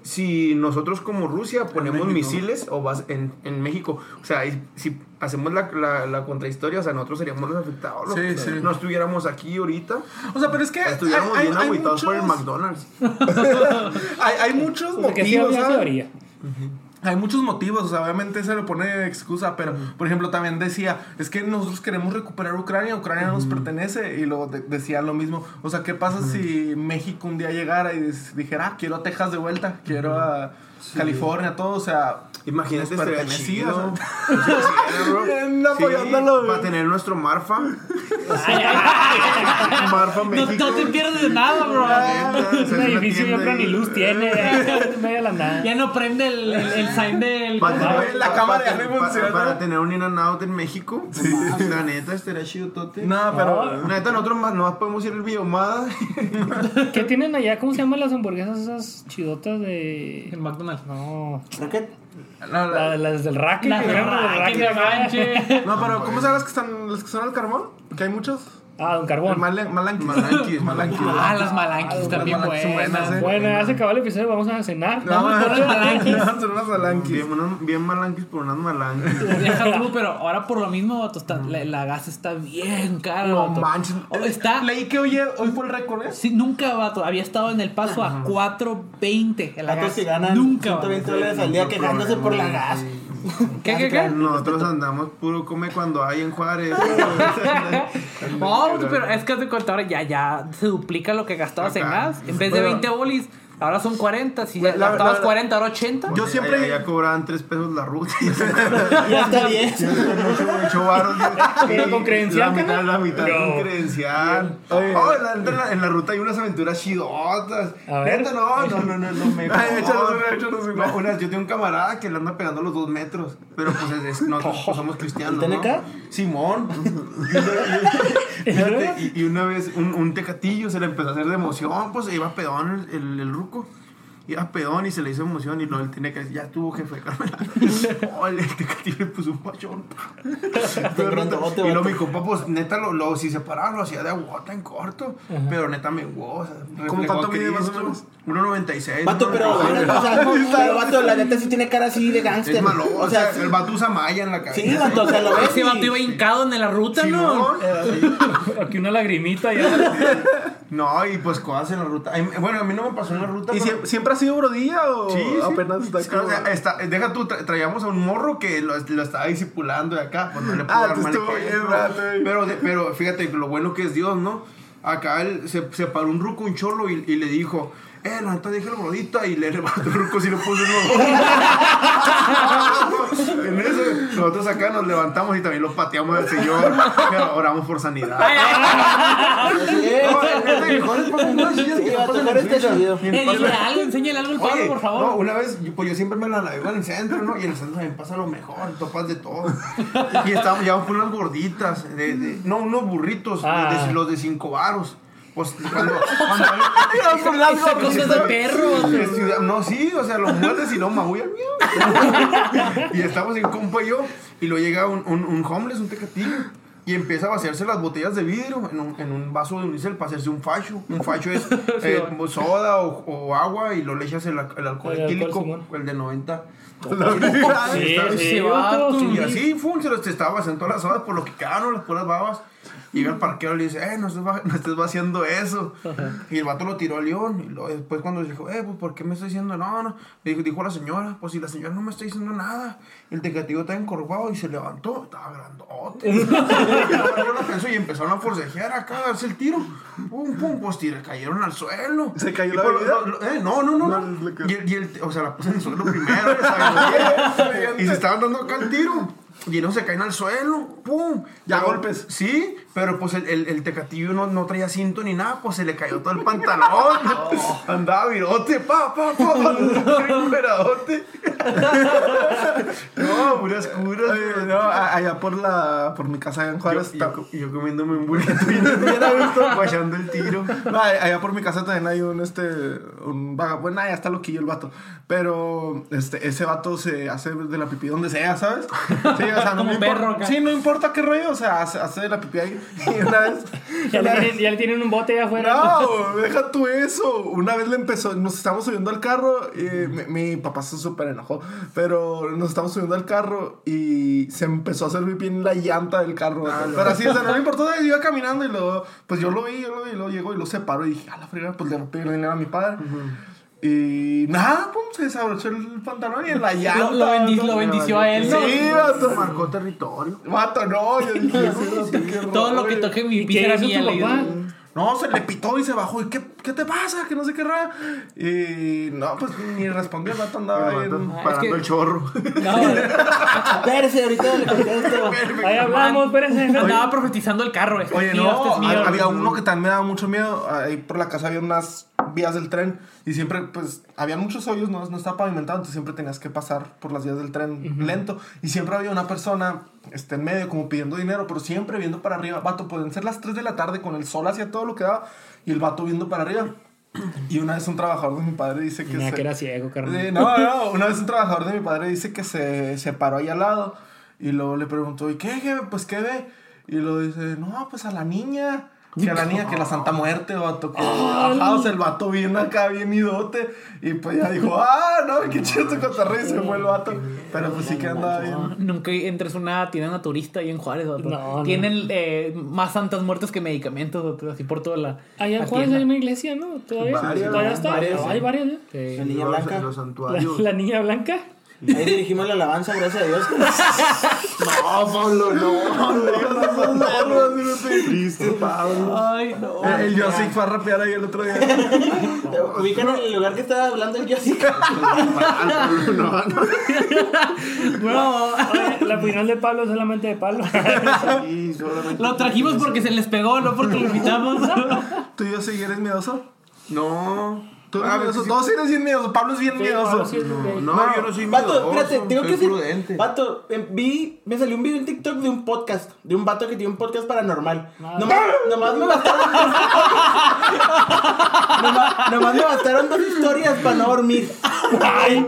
[SPEAKER 3] si nosotros como Rusia ponemos misiles o bas- en, en México? O sea, si hacemos la, la, la contrahistoria, o sea, nosotros seríamos los afectados. ¿no?
[SPEAKER 6] Sí,
[SPEAKER 3] O sea,
[SPEAKER 6] sí.
[SPEAKER 3] No estuviéramos aquí ahorita,
[SPEAKER 6] O sea, pero es que
[SPEAKER 3] estuviéramos
[SPEAKER 6] hay,
[SPEAKER 3] bien
[SPEAKER 6] hay- hay
[SPEAKER 3] agüitados por el
[SPEAKER 6] muchos-
[SPEAKER 3] McDonald's.
[SPEAKER 6] hay, hay muchos
[SPEAKER 5] Porque sí
[SPEAKER 6] motivos,
[SPEAKER 5] había
[SPEAKER 6] ¿sabes?
[SPEAKER 5] teoría.
[SPEAKER 6] Hay muchos motivos, o sea, obviamente se le pone excusa, pero, por ejemplo, también decía, es que nosotros queremos recuperar Ucrania, Ucrania nos pertenece, y luego de- decía lo mismo, o sea, ¿qué pasa si México un día llegara y dijera, ah, quiero a Texas de vuelta, quiero a California, todo, o sea,
[SPEAKER 3] Imagínate,
[SPEAKER 6] pertenecía,
[SPEAKER 3] chido.
[SPEAKER 6] o sea,
[SPEAKER 3] sí, bro.
[SPEAKER 6] Bien apoyándolo,
[SPEAKER 3] Sí, para tener nuestro Marfa. Marfa
[SPEAKER 4] no,
[SPEAKER 3] México.
[SPEAKER 4] no te pierdes de nada, bro.
[SPEAKER 5] Un edificio yo creo ni luz tiene. en medio de la nada.
[SPEAKER 4] Ya no prende el, el, el sign del.
[SPEAKER 3] Para
[SPEAKER 6] Ah,
[SPEAKER 3] tener,
[SPEAKER 6] la cámara no
[SPEAKER 3] pa-
[SPEAKER 6] funciona.
[SPEAKER 3] Para tener un in and out en México. La neta, estaría chido, tote.
[SPEAKER 6] No, pero...
[SPEAKER 3] La neta, nosotros más, nomás podemos ir al Biomada.
[SPEAKER 5] ¿Qué tienen allá? ¿Cómo se llaman las hamburguesas esas chidotas de.
[SPEAKER 4] El McDonald's.
[SPEAKER 5] No.
[SPEAKER 2] Rocket.
[SPEAKER 6] no, la-
[SPEAKER 5] La, las del racket.
[SPEAKER 4] La
[SPEAKER 5] que eran del
[SPEAKER 4] que me manche.
[SPEAKER 6] no, pero ¿cómo sabes que están los que son al carbón? Que hay muchos.
[SPEAKER 5] Ah, don Carbón.
[SPEAKER 6] Malan- Malanquis.
[SPEAKER 3] Malanquis,
[SPEAKER 6] Malanquis.
[SPEAKER 4] Ah, las malanquis
[SPEAKER 5] Ah,
[SPEAKER 4] también
[SPEAKER 6] malanquis
[SPEAKER 4] buenas.
[SPEAKER 6] buenas, eh.
[SPEAKER 5] Bueno, ya se acabó el episodio, vamos a cenar.
[SPEAKER 6] Vamos
[SPEAKER 4] por las malanquis.
[SPEAKER 6] Vamos a hacer unas malanquis.
[SPEAKER 3] Bien, bien malanquis por unas malanquis.
[SPEAKER 4] Deja tú, pero ahora por lo mismo, vato, está, la, la gas está bien cara.
[SPEAKER 6] No
[SPEAKER 4] vato.
[SPEAKER 6] manches.
[SPEAKER 4] Oh, está.
[SPEAKER 6] Leí que hoy, hoy fue el récord, ¿eh?
[SPEAKER 4] Sí, nunca, vato. Había estado en el paso a 4.20. la gas.
[SPEAKER 2] que ganan
[SPEAKER 4] Nunca,
[SPEAKER 2] 120
[SPEAKER 4] vato.
[SPEAKER 2] dólares al día quejándose por la gas.
[SPEAKER 4] ¿Qué, qué, qué?
[SPEAKER 3] Nosotros andamos puro come cuando hay en Juárez.
[SPEAKER 4] No, pero es que te cuenta ahora ya, ya se duplica lo que gastabas en
[SPEAKER 3] Acá.
[SPEAKER 4] gas. En vez de 20 bolis, ahora son 40. Si
[SPEAKER 6] La- la- la-
[SPEAKER 4] 40, ahora 80.
[SPEAKER 6] Yo siempre-
[SPEAKER 3] Ya, ya cobraban 3 pesos la ruta.
[SPEAKER 2] Ya está bien.
[SPEAKER 3] mucho, mucho varo.
[SPEAKER 5] Pero con credencial,
[SPEAKER 3] La mitad, la mitad
[SPEAKER 5] No.
[SPEAKER 3] con credencial.
[SPEAKER 6] Oye.
[SPEAKER 3] Oh, en, la, en la- en la ruta hay unas aventuras chidotas.
[SPEAKER 5] A ver.
[SPEAKER 3] Neta, no, no, no, no, no me
[SPEAKER 6] Ay.
[SPEAKER 3] No, unas- yo tengo un camarada que le anda pegando los dos metros. Pero pues es, es- nosotros pues, somos cristianos.
[SPEAKER 2] ¿El
[SPEAKER 3] ¿no?
[SPEAKER 2] TNK?
[SPEAKER 3] Simón. Y una, y- y una vez un, un tecatillo se le empezó a hacer de emoción. Pues iba pedón el, el, el ruco. Iba pedón y se le hizo emoción y no, él tenía que decir, ya estuvo jefe, Carmela. Oh, el tecatillo le puso un pachón. y luego mi compa, pues neta, lo, lo, si se paraba, lo hacía de aguota en corto. Pero neta me o sea,
[SPEAKER 6] ¿Cómo cuánto mide más o menos?
[SPEAKER 3] 1.96.
[SPEAKER 2] Vato, pero, o sea, pero vato, la neta sí tiene cara así de gángster.
[SPEAKER 3] Es malo,
[SPEAKER 2] O sea,
[SPEAKER 3] el vato usa malla en la cabeza.
[SPEAKER 2] sí, vato, o sea, lo ves.
[SPEAKER 4] Ese
[SPEAKER 2] y-
[SPEAKER 4] vato iba hincado en la ruta, ¿no?
[SPEAKER 5] Aquí una lagrimita ya.
[SPEAKER 3] No, y pues cosas en la ruta. Bueno, a mí no me pasó en la ruta.
[SPEAKER 6] ¿Y siempre sido brodilla o
[SPEAKER 3] Sí, sí.
[SPEAKER 6] apenas está
[SPEAKER 3] Es que, o sea, está- deja tú, tra- traíamos a un morro que lo, lo estaba discipulando de acá. Pues no le
[SPEAKER 6] Ah,
[SPEAKER 3] dar mal
[SPEAKER 6] bien, eh.
[SPEAKER 3] pero, de- pero fíjate lo bueno que es Dios, ¿no? Acá él se, se paró un ruco, un cholo, y, y le dijo. Eh, la neta, dije el brodita y le levantó el ruco si le puso uno. en eso, nosotros acá nos levantamos y también lo pateamos al señor. Pero oramos por sanidad.
[SPEAKER 2] Este
[SPEAKER 3] Suiza.
[SPEAKER 2] chido.
[SPEAKER 3] Ni en Pablo.
[SPEAKER 4] dile algo, enséñale algo al
[SPEAKER 3] Oye,
[SPEAKER 4] por favor.
[SPEAKER 3] No, una vez, pues yo siempre me la navego en el centro, ¿no? Y en el centro me pasa lo mejor, topas de todo. Y estábamos ya con unas gorditas, de, de- no, unos burritos, de-
[SPEAKER 5] Ah.
[SPEAKER 3] de, los de cinco varos. Pues cuando. cuando
[SPEAKER 4] Esa cosa es de perro.
[SPEAKER 3] no, sí, o sea, los muerdes y no maullan. y estamos en compa y yo, y luego llega un, un, un homeless, un tecatillo. Y empieza a vaciarse las botellas de vidrio en un, en un vaso de unicel para hacerse un facho. Un facho es eh, soda o, o agua y lo le echas el, el alcohol
[SPEAKER 5] El
[SPEAKER 3] etílico,
[SPEAKER 5] Simón.
[SPEAKER 3] el de 90.
[SPEAKER 5] Sí, sí, vato.
[SPEAKER 4] vato.
[SPEAKER 3] Y así, fum, se los te estaba vaciando todas las sodas por lo que quedaron, las puras babas. Y llega el parquero y le dice, eh, no estés, va- no estés vaciando eso. Y el vato lo tiró al león. Y luego después cuando le dijo, eh, pues, ¿por qué me está diciendo? No, no. Le dijo, dijo la señora, pues si la señora no me está diciendo nada. El tecativo estaba encorvado y se levantó. Estaba grandote. Yo la pensó y empezaron a forcejear acá, a darse el tiro. Pum, pum, pues tira, cayeron al suelo.
[SPEAKER 6] ¿Se cayó
[SPEAKER 3] Y
[SPEAKER 6] la
[SPEAKER 3] pues,
[SPEAKER 6] bebida?
[SPEAKER 3] lo- lo- eh, no, no, no.
[SPEAKER 6] No,
[SPEAKER 3] no. Y, y el, o sea, la puse en el suelo primero. y se estaban dando acá el tiro. Y no se caen al suelo. ¡Pum!
[SPEAKER 6] Ya
[SPEAKER 3] Pero-
[SPEAKER 6] golpes.
[SPEAKER 3] Sí, pero pues el, el, el tecatillo no, no traía cinto ni nada. Pues se le cayó todo el pantalón. Andaba virote. Pa, pa, pa. Recuperadote. no, puras curas.
[SPEAKER 6] Oye, no, allá por la por mi casa en
[SPEAKER 3] Yo,
[SPEAKER 6] Juárez
[SPEAKER 3] yo, co- yo comiéndome un burrito y gusto, guachando el tiro.
[SPEAKER 6] No, allá por mi casa también hay un este un vagabundo, ya está loquillo el vato. Pero este ese vato se hace de la pipí donde sea, ¿sabes? Sí, o sea, no
[SPEAKER 4] Como
[SPEAKER 6] me
[SPEAKER 4] perro
[SPEAKER 6] importa.
[SPEAKER 4] acá.
[SPEAKER 6] Sí, no importa qué rollo, o sea, hace, hace de la pipí ahí. Y una vez
[SPEAKER 5] Ya le,
[SPEAKER 6] vez-
[SPEAKER 5] tienen, ya le tienen un bote allá afuera.
[SPEAKER 6] No, deja tú eso. Una vez le empezó, nos estábamos subiendo al carro y mi, mi papá se súper enojó, pero nos estábamos subiendo al carro y se empezó a hacer pipí en la llanta del carro. pero así, o sea, no me importó, iba caminando y luego, pues yo lo vi, yo lo vi, y luego llegó y lo separó y dije, a la fregada, pues le voy a mi padre. Y nada, pum, se desabrochó el pantalón y en la llanta.
[SPEAKER 4] Lo, lo bendi-
[SPEAKER 6] vato.
[SPEAKER 4] lo bendició a él, ¿no?
[SPEAKER 6] Sí, vato.
[SPEAKER 3] Marcó territorio.
[SPEAKER 6] Vato, no, yo dije, sí,
[SPEAKER 4] Todo lo que toque mi
[SPEAKER 5] ¿Y
[SPEAKER 4] pizza
[SPEAKER 5] qué
[SPEAKER 4] era mía.
[SPEAKER 5] tu
[SPEAKER 4] le-
[SPEAKER 5] papá?
[SPEAKER 6] No, se le pitó y se bajó. ¿Y qué, qué te pasa? Que no sé qué rara. Y no, pues ni respondió, el vato andaba.
[SPEAKER 3] Pagando
[SPEAKER 4] que-
[SPEAKER 3] el chorro.
[SPEAKER 5] No,
[SPEAKER 2] Espérese, ahorita le contesto.
[SPEAKER 5] ahí hablamos, espérense.
[SPEAKER 4] Andaba profetizando el carro. Este
[SPEAKER 6] Oye,
[SPEAKER 4] mío,
[SPEAKER 6] no,
[SPEAKER 4] este es mío.
[SPEAKER 6] ha- había uno que también me daba mucho miedo. Ahí por la casa había unas vías del tren y siempre, pues, había muchos hoyos, no, no estaba pavimentado, entonces siempre tenías que pasar por las vías del tren lento. Y siempre había una persona este, en medio, como pidiendo dinero, pero siempre viendo para arriba. Vato, pueden ser las 3 de la tarde con el sol hacia todo lo que daba y el vato viendo para arriba. Y una vez un trabajador de mi padre dice que
[SPEAKER 5] Mira
[SPEAKER 6] se-
[SPEAKER 5] que era ciego, carnal.
[SPEAKER 6] No, no, una vez un trabajador de mi padre dice que se, se paró ahí al lado y luego le preguntó, ¿y qué, qué? Pues, ¿qué ve? Y luego dice, no, pues a la niña. Que a la niña, que la Santa Muerte, vato. Que, ajá, o sea, el vato bien acá, bien idote. Y pues ya dijo, ah, no, qué chido tu cotorreo. Y se fue el vato. Pero pues sí que andaba bien.
[SPEAKER 4] Nunca entres a una tienda naturista ahí en Juárez, vato.
[SPEAKER 5] No, no.
[SPEAKER 4] Tienen eh, más santas muertes que medicamentos, vato, así por toda la.
[SPEAKER 5] Allá en Juárez hay una iglesia, ¿no? Todavía,
[SPEAKER 3] Varias,
[SPEAKER 5] todavía está.
[SPEAKER 2] varias,
[SPEAKER 5] hay varias, ¿no?
[SPEAKER 2] La niña blanca.
[SPEAKER 3] los
[SPEAKER 5] La,
[SPEAKER 3] santuarios.
[SPEAKER 5] la niña blanca.
[SPEAKER 2] Ahí dirigimos la alabanza, gracias a Dios.
[SPEAKER 3] No, Pablo, no. Triste, Pablo.
[SPEAKER 4] Ay, no.
[SPEAKER 6] El, el Yosik fue a rapear ahí el otro día.
[SPEAKER 2] Ubican el lugar que estaba hablando el
[SPEAKER 3] Pablo, no, no.
[SPEAKER 4] No.
[SPEAKER 5] Oye, la opinión de Pablo es solamente de Pablo.
[SPEAKER 3] Sí, solamente-
[SPEAKER 4] Lo trajimos porque se les pegó, no porque lo invitamos.
[SPEAKER 6] ¿Tú, Yosik, eres miedoso?
[SPEAKER 3] No.
[SPEAKER 6] ¿Tú eres
[SPEAKER 3] Ah,
[SPEAKER 6] miedoso?
[SPEAKER 3] sí.
[SPEAKER 6] Todos eres bien miedoso. Pablo es bien
[SPEAKER 5] Sí,
[SPEAKER 6] miedoso.
[SPEAKER 5] Pablo sí es de-
[SPEAKER 3] No, yo no soy
[SPEAKER 2] Vato,
[SPEAKER 3] miedoso,
[SPEAKER 2] espérate, tengo
[SPEAKER 3] soy
[SPEAKER 2] que decir.
[SPEAKER 3] prudente.
[SPEAKER 2] Vato, em, vi, me salió un video en TikTok de un podcast, de un vato que tiene un podcast paranormal.
[SPEAKER 5] Ah.
[SPEAKER 2] Nomás, nomás me bastaron dos. nomás, nomás me bastaron dos historias para no dormir.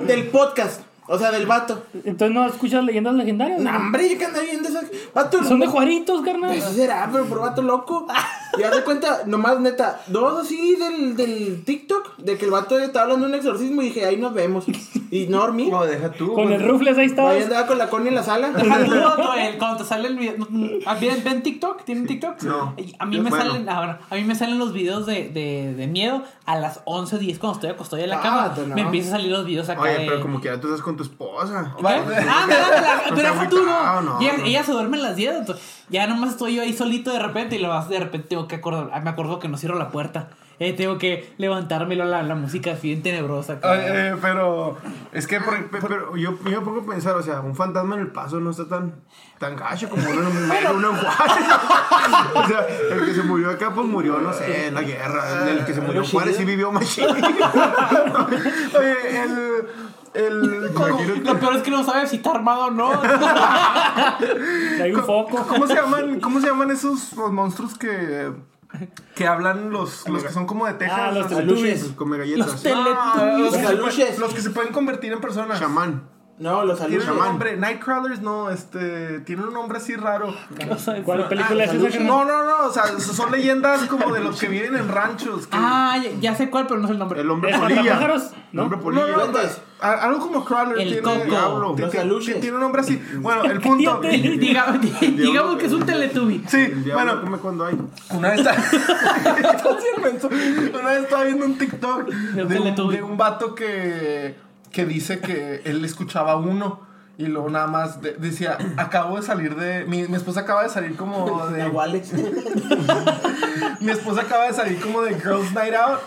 [SPEAKER 2] Del podcast, o sea, del vato.
[SPEAKER 5] Entonces no escuchas leyendas legendarias.
[SPEAKER 2] No, hombre, yo que andaba viendo esas. Vato,
[SPEAKER 5] Son de Juaritos, carnal.
[SPEAKER 2] Eso será, pero por vato loco. Y haz de cuenta, nomás neta, dos así del, del TikTok, de que el vato estaba hablando de un exorcismo y dije, ahí nos vemos. Y no dormí.
[SPEAKER 3] No, deja tú.
[SPEAKER 5] Con el
[SPEAKER 3] cuando-
[SPEAKER 5] rufles ahí
[SPEAKER 2] Ahí
[SPEAKER 5] estabas.
[SPEAKER 2] andaba con la Connie en la sala.
[SPEAKER 4] Cuando te sale el video. ¿Ah, ¿Ven, ven TikTok? ¿Tienen TikTok?
[SPEAKER 3] No.
[SPEAKER 4] A mí me
[SPEAKER 3] bueno.
[SPEAKER 4] salen, ahora, a mí me salen los videos de, de, de miedo a las 11 o 10 cuando estoy acostado en la
[SPEAKER 2] Ah,
[SPEAKER 4] cama.
[SPEAKER 2] no.
[SPEAKER 4] Me empiezan a salir los videos acá
[SPEAKER 3] Oye,
[SPEAKER 4] de...
[SPEAKER 3] pero como quiera tú estás con tu esposa.
[SPEAKER 4] Ah,
[SPEAKER 3] No
[SPEAKER 4] pero deja tú, no. ella,
[SPEAKER 3] no.
[SPEAKER 4] ella se duerme a las 10. entonces, Ya nomás estoy yo ahí solito de repente y lo vas de repente tengo que acordar. ah, Me acuerdo que no cierro la puerta. Eh, tengo que levantarme la, la música es bien tenebrosa.
[SPEAKER 6] eh, pero es que por,
[SPEAKER 3] Pero yo, yo me pongo a pensar, o sea, un fantasma en el paso no está tan, tan gacho como uno en uno en Juárez. o sea, el que se murió acá, pues murió, no sé, en la guerra. El que se murió en Juárez sí vivió más chido.
[SPEAKER 6] Oye, el. El
[SPEAKER 4] Lo peor es que no sabes si está armado o no.
[SPEAKER 5] Hay un foco.
[SPEAKER 6] ¿Cómo se llaman, cómo se llaman esos los monstruos que. que hablan los, los que son como de Texas?
[SPEAKER 5] Ah, los.
[SPEAKER 2] Teletubbies.
[SPEAKER 3] Come galletas.
[SPEAKER 4] Los teletubbies.
[SPEAKER 6] Los
[SPEAKER 2] aluches.
[SPEAKER 6] pueden, los que se pueden convertir en personas.
[SPEAKER 3] Chamán.
[SPEAKER 2] No, los
[SPEAKER 6] Tienen
[SPEAKER 2] saludos.
[SPEAKER 6] un nombre, Nightcrawlers no, este, tienen un nombre así raro.
[SPEAKER 5] ¿Cuál película es esa?
[SPEAKER 6] No, no, no, o sea, son leyendas como de los que viven en ranchos. que-
[SPEAKER 4] Ah, ya, sé cuál, pero no sé el nombre.
[SPEAKER 3] El hombre
[SPEAKER 5] ¿Es
[SPEAKER 3] polilla.
[SPEAKER 5] Matapájaros?
[SPEAKER 3] El
[SPEAKER 5] ¿No?
[SPEAKER 3] hombre
[SPEAKER 6] No,
[SPEAKER 3] polilla.
[SPEAKER 6] no,
[SPEAKER 2] Duendes.
[SPEAKER 6] a- algo como Crawler
[SPEAKER 4] El
[SPEAKER 6] tiene,
[SPEAKER 4] Coco.
[SPEAKER 6] Diablo.
[SPEAKER 2] Los
[SPEAKER 6] Tiene- un nombre así. Bueno, el punto.
[SPEAKER 5] Cállate.
[SPEAKER 4] Diga- digamos que es un teletubby.
[SPEAKER 6] Sí, bueno,
[SPEAKER 3] come cuando hay.
[SPEAKER 6] Una vez, estaba... Viendo un TikTok de un, de un vato que, que dice que él escuchaba uno y luego nada más de- decía, acabo de salir de... Mi, mi esposa acaba de salir como de... Mi esposa acaba de salir como de Girls Night Out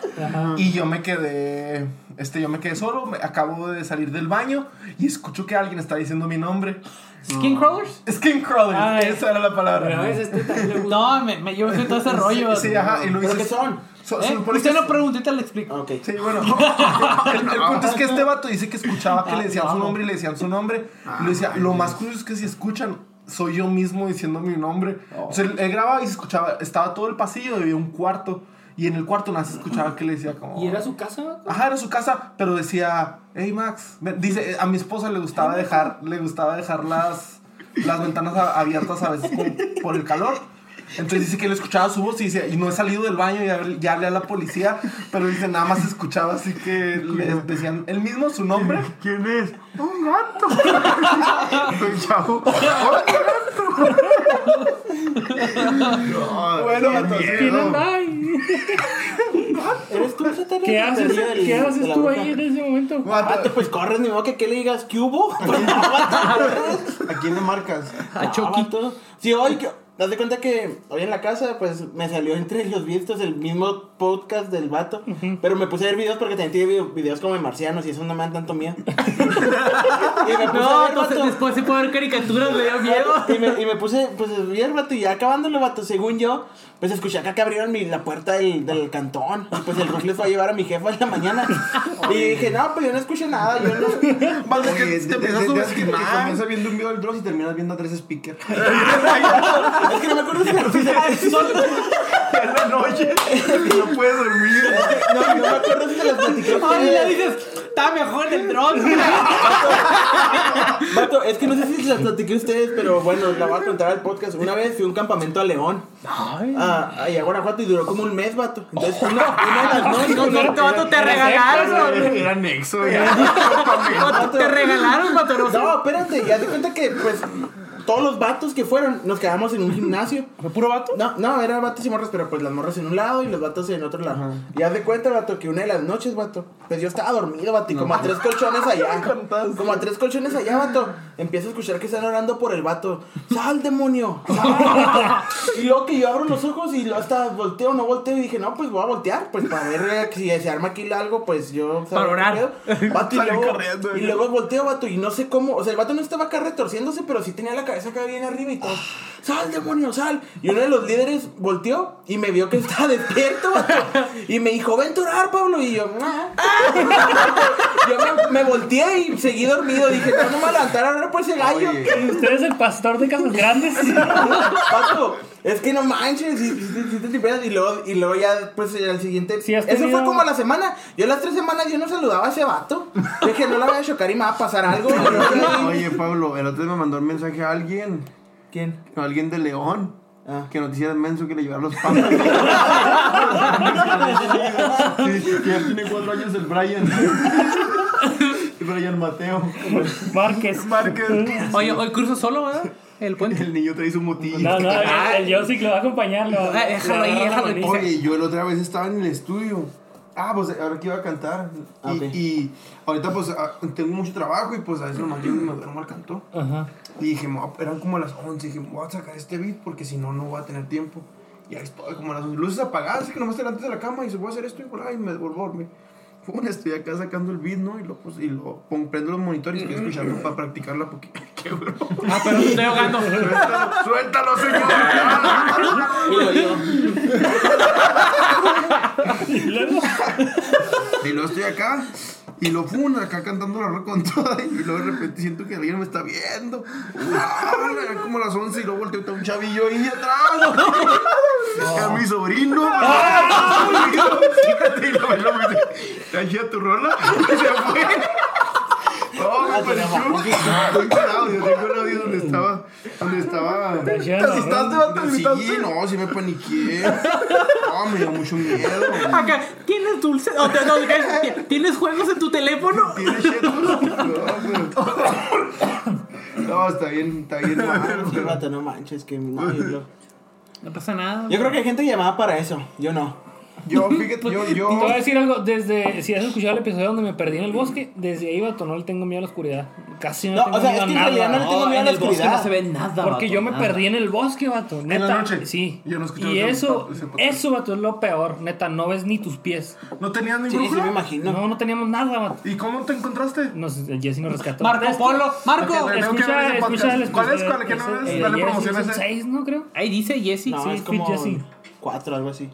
[SPEAKER 6] y yo me quedé, este, yo me quedé solo, me- acabo de salir del baño y escucho que alguien está diciendo mi nombre.
[SPEAKER 4] ¿Skin Crawlers?
[SPEAKER 6] Skin Crawler,
[SPEAKER 5] Ah,
[SPEAKER 6] esa era la
[SPEAKER 5] Pero
[SPEAKER 6] palabra.
[SPEAKER 5] a veces este también le gusta.
[SPEAKER 4] No, me, me, yo sé todo ese rollo.
[SPEAKER 6] Sí, ajá, y lo
[SPEAKER 2] ¿Pero qué son?
[SPEAKER 6] So-
[SPEAKER 4] ¿Eh? Usted
[SPEAKER 6] que-
[SPEAKER 4] no preguntó y te lo explico.
[SPEAKER 2] Ok.
[SPEAKER 6] Sí, bueno. El, el punto es que este vato dice que escuchaba que le decían su nombre y le decían su nombre. Y le decía, lo más curioso es que si escuchan, soy yo mismo diciendo mi nombre. O sea, él, él grababa y se escuchaba, estaba todo el pasillo había un cuarto. Y en el cuarto nada se escuchaba que le decía como...
[SPEAKER 5] ¿Y era su casa?
[SPEAKER 6] Ajá, era su casa, pero decía, hey Max, ven", dice, a mi esposa le gustaba dejar, le gustaba dejar las, las ventanas abiertas a veces por, por el calor. Entonces dice que él escuchaba su voz y dice, y no he salido del baño y ya, ya hablé a la policía, pero dice, nada más escuchaba así que le decían él mismo su nombre.
[SPEAKER 3] ¿Quién es? Un gato. El chavo.
[SPEAKER 6] Bueno, vato, sí,
[SPEAKER 5] ¿Quién
[SPEAKER 6] no.
[SPEAKER 5] anda ahí?
[SPEAKER 2] ¿Eres tú, ese
[SPEAKER 5] ¿Qué haces, ¿qué haces tú ahí en ese momento?
[SPEAKER 2] Vato, pues corres, ni modo que ¿qué le digas, ¿qué hubo? Pues no, vato, corres.
[SPEAKER 3] ¿A quién le marcas?
[SPEAKER 4] A
[SPEAKER 2] No,
[SPEAKER 4] Chucky.
[SPEAKER 2] Sí, hoy que. Haz de cuenta que hoy en la casa, pues me salió entre los vistos el mismo podcast del vato. Pero me puse a ver videos porque también tiene video- videos como de marcianos y eso no me dan tanto miedo. y me puse
[SPEAKER 4] No,
[SPEAKER 2] a ver,
[SPEAKER 4] entonces
[SPEAKER 2] vato.
[SPEAKER 4] después se puede ver caricaturas, me dio miedo.
[SPEAKER 2] Y me, y me puse, pues, a ver, vato, y ya acabándolo, vato, según yo, pues escuché acá que abrieron mi, la puerta del, del cantón. Y pues el Ruf les fue a llevar a mi jefa en la mañana. Y dije, no, pues yo no escuché nada, yo no.
[SPEAKER 6] Vale,
[SPEAKER 3] Oye,
[SPEAKER 6] que te empiezas a subestimar.
[SPEAKER 3] Comienzas viendo un video del Dross y terminas viendo a tres speakers.
[SPEAKER 2] Es que no me acuerdo si son-
[SPEAKER 3] en la noche y no puedes dormir.
[SPEAKER 2] No, no me acuerdo si se las platiqué. a
[SPEAKER 4] Ay, le dices, está mejor el dron.
[SPEAKER 2] Vato, es que no sé si se las platiqué a ustedes, pero bueno, la voy a contar al podcast. Una vez fui a un campamento a León. A, ahí a Guanajuato y duró como un mes, vato. Entonces, una, una de las noches.
[SPEAKER 4] No, no, vato, te regalaron.
[SPEAKER 3] Era anexo, ya.
[SPEAKER 4] Vato, Te regalaron, vato. no.
[SPEAKER 2] No, espérate, ya te cuenta que, pues, todos los vatos que fueron, nos quedamos en un gimnasio.
[SPEAKER 4] ¿Fue puro vato?
[SPEAKER 2] No, no, eran vatos y morras, pero pues las morras en un lado y los vatos en otro lado. Y haz de cuenta, vato, que una de las noches, vato, pues yo estaba dormido, vato, y como a tres colchones allá. como a tres colchones allá, vato. Empiezo a escuchar que están orando por el vato. ¡Sal, demonio! ¡Sal! y luego que yo abro los ojos y lo hasta volteo no volteo y dije, no, pues voy a voltear, pues para ver eh, si se arma aquí algo, pues yo.
[SPEAKER 4] Para orar.
[SPEAKER 2] Vato, y luego, y luego volteo, vato, y no sé cómo. O sea, el vato no estaba acá retorciéndose, pero sí tenía la cabeza acá bien arriba y todo. ¡Sal, demonio, sal! Y uno de los líderes volteó y me vio que estaba despierto, vato. Y me dijo, ven a orar, Pablo. Y yo, "Ah". Yo me, me volteé y seguí dormido. Dije, no, no me voy a levantar a orar por ese gallo.
[SPEAKER 3] Oye.
[SPEAKER 5] ¿Y usted es el pastor de Casas Grandes?
[SPEAKER 2] Vato, es que no manches, si, si- si te y luego, y luego ya, pues al siguiente.
[SPEAKER 5] Sí,
[SPEAKER 2] eso
[SPEAKER 5] tenido-
[SPEAKER 2] fue como a la semana. Yo las tres semanas yo no saludaba a ese vato. Dije, no la voy a chocar y me va a pasar algo.
[SPEAKER 3] Oye, Pablo, el otro día me mandó un mensaje a alguien.
[SPEAKER 2] ¿Quién?
[SPEAKER 3] Alguien de León.
[SPEAKER 2] Ah.
[SPEAKER 3] Que nos hiciera menso que le llevara los papas. sí, que ya tiene cuatro años el Brian. Brian Mateo.
[SPEAKER 5] Márquez.
[SPEAKER 6] Márquez.
[SPEAKER 4] Oye, hoy curso solo, ¿verdad? El puente.
[SPEAKER 3] El niño trae su motillo.
[SPEAKER 5] No, no, el, el Josic lo va a acompañar. Lo,
[SPEAKER 4] Ah, déjalo ahí, déjalo ahí.
[SPEAKER 3] Oye, yo la otra vez estaba en el estudio. Ah, pues ahora que iba a cantar. Y,
[SPEAKER 2] Ok.
[SPEAKER 3] y ahorita pues ah, tengo mucho trabajo y pues a veces nomás yo me duermo al canto.
[SPEAKER 5] Ajá.
[SPEAKER 3] Y dije, "Me voy a- eran como las 11. Dije, voy a sacar este beat porque si no, no voy a tener tiempo. Y ahí estoy, como las luces apagadas, así que nomás estoy delante de la cama y se voy a hacer esto y por ahí me devuelvo a dormir. Bueno, estoy acá sacando el beat, ¿no? Y lo, pues, y lo pongo, prendo los monitores y estoy escuchando para practicarla poquito. Qué bro.
[SPEAKER 4] Ah, pero me estoy ahogando.
[SPEAKER 3] Suéltalo, suéltalo, señor.
[SPEAKER 2] Y luego yo,
[SPEAKER 5] Y luego,
[SPEAKER 3] Y luego estoy acá y lo fun acá cantando la rock con toda y luego de repente siento que alguien me está viendo. Ah, como las 11 y luego volteo y está un chavillo ahí atrás. A mi sobrino. Fíjate, y luego lo me dice, "¿Cachai tu rola? Y se fue. No, me pareció. Estoy parado, yo tengo el audio donde estaba. Donde estaba.
[SPEAKER 5] ¿Te
[SPEAKER 6] asustaste, vato?
[SPEAKER 3] Sí, no, sí me paniqué. No, me dio mucho miedo.
[SPEAKER 4] Acá, ¿tienes dulce? O te- no, ¿qué? ¿Tienes juegos en tu teléfono?
[SPEAKER 3] ¿Tiene chetos? No, pero- No, está bien, está bien. pero-
[SPEAKER 2] vato, no manches, que no, yo,
[SPEAKER 4] No pasa nada.
[SPEAKER 2] yo creo que hay gente llamada para eso. Yo no.
[SPEAKER 3] Yo, fíjate, yo, yo.
[SPEAKER 5] Te voy a decir algo, desde, si has escuchado el episodio donde me perdí en el bosque, desde ahí, vato, no le tengo miedo a la oscuridad. Casi no,
[SPEAKER 2] No,
[SPEAKER 5] tengo
[SPEAKER 2] o sea,
[SPEAKER 5] miedo
[SPEAKER 2] es que en
[SPEAKER 5] a nada.
[SPEAKER 2] realidad no le tengo miedo a
[SPEAKER 4] en
[SPEAKER 2] la
[SPEAKER 4] el
[SPEAKER 2] oscuridad.
[SPEAKER 4] no se ve nada.
[SPEAKER 5] Porque
[SPEAKER 4] vato,
[SPEAKER 5] yo me
[SPEAKER 4] nada.
[SPEAKER 5] perdí en el bosque, vato. Neta.
[SPEAKER 6] la noche.
[SPEAKER 5] Sí.
[SPEAKER 6] Yo no escuché
[SPEAKER 5] Y eso, eso, vato, es lo peor. Neta, no ves ni tus pies.
[SPEAKER 6] ¿No tenías ni
[SPEAKER 2] Sí, sí,
[SPEAKER 6] brújula?
[SPEAKER 2] me imagino.
[SPEAKER 5] No, no teníamos nada, vato.
[SPEAKER 6] ¿Y cómo te encontraste?
[SPEAKER 5] Nos, Jesse nos rescató.
[SPEAKER 4] Marco Polo, Marco.
[SPEAKER 6] Ok, tengo que ver
[SPEAKER 5] Escucha, escucha el
[SPEAKER 6] ¿Cuál es? ¿Cuál? ¿Qué no es? Dale ese.
[SPEAKER 5] seis, ¿no creo?
[SPEAKER 4] Ahí dice Jesse.
[SPEAKER 5] Sí,
[SPEAKER 2] es como
[SPEAKER 5] Jesse.
[SPEAKER 2] cuatro, algo así.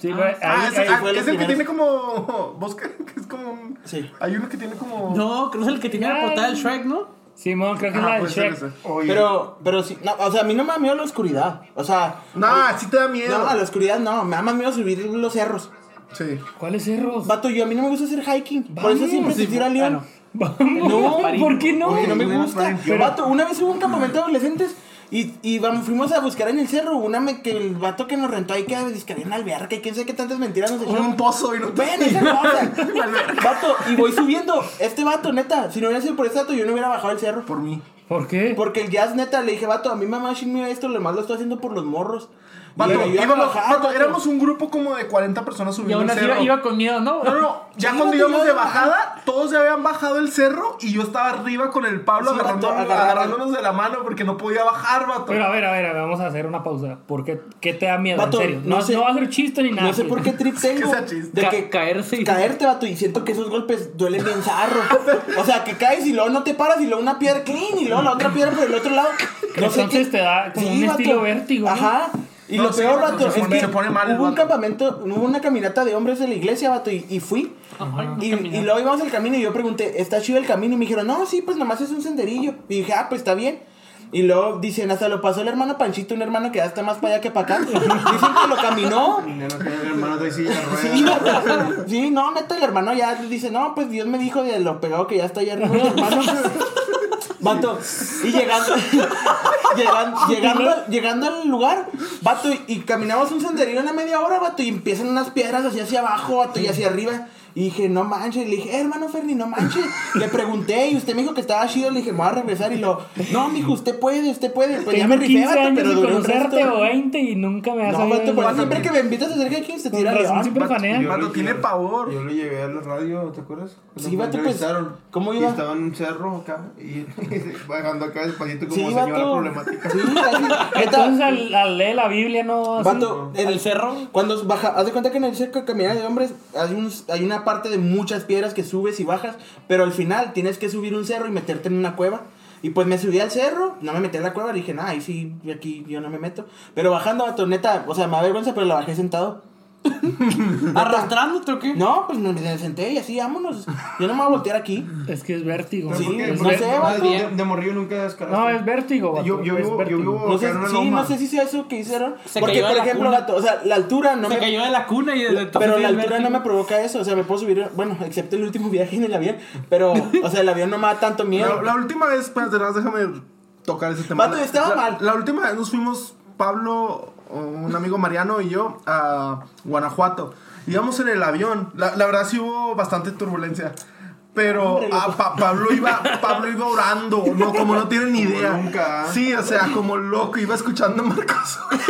[SPEAKER 5] Sí,
[SPEAKER 6] Ah,
[SPEAKER 5] ahí-
[SPEAKER 6] ese-
[SPEAKER 5] ahí-
[SPEAKER 6] ah, es el que
[SPEAKER 2] primeros.
[SPEAKER 6] tiene como bosque, que es como un...
[SPEAKER 2] Sí.
[SPEAKER 6] Hay uno que tiene como...
[SPEAKER 4] No, creo que es el que tiene la portada del Shrek, ¿no?
[SPEAKER 5] Simón, creo que es
[SPEAKER 6] Ah,
[SPEAKER 5] la de
[SPEAKER 6] puede ser
[SPEAKER 5] Shrek.
[SPEAKER 2] Pero, pero sí, no, o sea, a mí no me da miedo la oscuridad. O sea,
[SPEAKER 6] No, sí te da miedo.
[SPEAKER 2] no, a la oscuridad no, me da más miedo subir los cerros.
[SPEAKER 6] Sí.
[SPEAKER 5] ¿Cuáles cerros?
[SPEAKER 2] Vato, yo a mí no me gusta hacer hiking. Por eso siempre se tira a León.
[SPEAKER 5] Vamos,
[SPEAKER 2] No,
[SPEAKER 5] ¿por qué no?
[SPEAKER 2] Porque no me gusta. Pero,
[SPEAKER 3] yo-
[SPEAKER 2] vato, una vez hubo un campamento de adolescentes y, y vamos, fuimos a buscar en el cerro una me, que el vato que nos rentó ahí que que había una alberca y quién sabe qué tantas mentiras nos echó.
[SPEAKER 6] Un pozo y no te...
[SPEAKER 2] Ven, esa cosa. vato, y voy subiendo. Este vato, neta, si no hubiera sido por este vato, yo no hubiera bajado el cerro.
[SPEAKER 6] Por mí.
[SPEAKER 5] ¿Por qué?
[SPEAKER 2] Porque el jazz, neta, le dije, vato, a mi mamá miedo esto, lo más lo estoy haciendo por los morros.
[SPEAKER 6] Vato, íbamos-
[SPEAKER 2] bajar,
[SPEAKER 6] vato,
[SPEAKER 2] vato.
[SPEAKER 6] éramos un grupo como de 40 personas
[SPEAKER 4] Y
[SPEAKER 6] subiendo
[SPEAKER 4] aún
[SPEAKER 6] el
[SPEAKER 4] así iba,
[SPEAKER 6] cerro.
[SPEAKER 4] iba con miedo, ¿no?
[SPEAKER 6] No, no, no. Ya cuando íbamos de bajada, todos ya habían bajado el cerro y yo estaba arriba con el Pablo
[SPEAKER 2] Sí,
[SPEAKER 6] agarrando-
[SPEAKER 2] vato, agarra-
[SPEAKER 6] agarrándonos de la mano porque no podía bajar, vato.
[SPEAKER 5] Pero a ver, a ver, a ver, vamos a hacer una pausa. ¿Por qué, qué te da miedo?
[SPEAKER 2] Vato,
[SPEAKER 5] en serio.
[SPEAKER 2] no
[SPEAKER 5] No,
[SPEAKER 2] sé-
[SPEAKER 5] no va a ser chiste ni nada.
[SPEAKER 2] No sé por qué trip tengo. De
[SPEAKER 4] Ca-
[SPEAKER 2] que
[SPEAKER 4] caerse y-
[SPEAKER 2] caerte, vato, y siento que esos golpes duelen bien zarro. O sea, que caes y luego no te paras y luego una piedra clean y luego la otra piedra por el otro lado. No sé
[SPEAKER 5] Entonces
[SPEAKER 2] qué-
[SPEAKER 5] te da como un estilo vértigo, ¿no?
[SPEAKER 2] Y
[SPEAKER 6] No,
[SPEAKER 2] lo
[SPEAKER 6] sí,
[SPEAKER 2] peor,
[SPEAKER 6] vato,
[SPEAKER 2] vato,
[SPEAKER 6] se
[SPEAKER 2] es
[SPEAKER 6] pone-
[SPEAKER 2] que
[SPEAKER 6] se pone mal el
[SPEAKER 2] hubo un
[SPEAKER 6] vato.
[SPEAKER 2] campamento, hubo una caminata de hombres en la iglesia, vato, y, y fui. y, y luego íbamos al camino y yo pregunté, ¿está chido el camino? Y me dijeron, no, sí, pues nomás es un senderillo. Y dije, ah, pues está bien. Y luego dicen, hasta lo pasó el hermano Panchito, un hermano que ya está más para allá que para acá. Dicen que lo caminó.
[SPEAKER 3] El hermano silla
[SPEAKER 2] Sí, sí, no, neta, el hermano ya dice, no, pues Dios me dijo de lo pegado que ya está allá arriba el hermano. Vato, y llegando, llegan- llegando, al- llegando al lugar, vato, y, y caminamos un senderillo una media hora, vato, y empiezan unas piedras así hacia abajo, vato, y hacia arriba. Y dije, no manches, le dije, "Eh, hermano Ferni, no manches. Le pregunté y usted me dijo que estaba chido, le dije, me voy a regresar. Y lo, no, mijo, usted puede, usted puede. Pues ya me
[SPEAKER 5] Tengo
[SPEAKER 2] rifé,
[SPEAKER 5] 15
[SPEAKER 2] vato,
[SPEAKER 5] años
[SPEAKER 2] pero duré un resto.
[SPEAKER 5] o 20 y nunca me has
[SPEAKER 2] No, vato, pero
[SPEAKER 5] el-
[SPEAKER 2] siempre que me invitas a hacer hiking se tira
[SPEAKER 5] razón
[SPEAKER 2] león.
[SPEAKER 5] siempre fanea.
[SPEAKER 6] Vato, tiene pavor.
[SPEAKER 3] Yo lo llevé a la radio, ¿te acuerdas?
[SPEAKER 2] Sí, vato, pues,
[SPEAKER 3] entrevistaron.
[SPEAKER 2] ¿cómo
[SPEAKER 3] Y
[SPEAKER 2] iba?
[SPEAKER 3] estaba en un cerro acá y bajando acá despacito como
[SPEAKER 2] Sí,
[SPEAKER 3] señora
[SPEAKER 2] vato.
[SPEAKER 3] problemática.
[SPEAKER 2] Sí. Neta,
[SPEAKER 5] Entonces al, al leer la Biblia no así?
[SPEAKER 2] Vato, en el cerro, cuando baja, haz de cuenta que en el cerro de caminar de hombres hay, un- hay una parte de muchas piedras que subes y bajas, pero al final tienes que subir un cerro y meterte en una cueva. Y pues me subí al cerro, no me metí en la cueva, dije, nah, ahí sí, aquí yo no me meto. Pero bajando, vato, neta, o sea, me da vergüenza, pero la bajé sentado.
[SPEAKER 4] ¿Arrastrándote o qué?
[SPEAKER 2] No, pues me, senté y así, vámonos. Yo no me voy a voltear aquí.
[SPEAKER 5] Es que es vértigo.
[SPEAKER 2] Sí,
[SPEAKER 3] ¿Por qué?
[SPEAKER 2] no
[SPEAKER 3] Porque
[SPEAKER 2] sé, vato.
[SPEAKER 3] de, de morrillo nunca descaraste.
[SPEAKER 5] No, es vértigo. vato,
[SPEAKER 3] Yo- yo
[SPEAKER 5] es
[SPEAKER 3] yo
[SPEAKER 5] vértigo.
[SPEAKER 3] vivo-
[SPEAKER 2] No sé, sí,
[SPEAKER 3] loma.
[SPEAKER 2] no sé si sea eso que hicieron.
[SPEAKER 4] Se
[SPEAKER 2] porque,
[SPEAKER 4] cayó
[SPEAKER 2] por
[SPEAKER 4] de la
[SPEAKER 2] ejemplo,
[SPEAKER 4] cuna.
[SPEAKER 2] vato, o sea, la altura no
[SPEAKER 4] Se
[SPEAKER 2] me...
[SPEAKER 4] cayó de la cuna y desde
[SPEAKER 2] Pero la altura no me provoca eso, o sea, me puedo subir, bueno, excepto el último viaje en el avión, pero, o sea, el avión no me da tanto miedo.
[SPEAKER 6] La, la última vez, espérate, déjame tocar ese tema.
[SPEAKER 2] Vato, estaba
[SPEAKER 6] la,
[SPEAKER 2] mal.
[SPEAKER 6] La última vez nos fuimos, Pablo, un amigo Mariano y yo, a Guanajuato. Íbamos en el avión. La, la verdad sí hubo bastante turbulencia. Pero
[SPEAKER 2] Hombre,
[SPEAKER 6] ah. Pa- Pablo, iba, Pablo iba orando, no, como no tienen ni idea.
[SPEAKER 3] nunca.
[SPEAKER 6] Sí, o sea, como loco, iba escuchando a Marcos.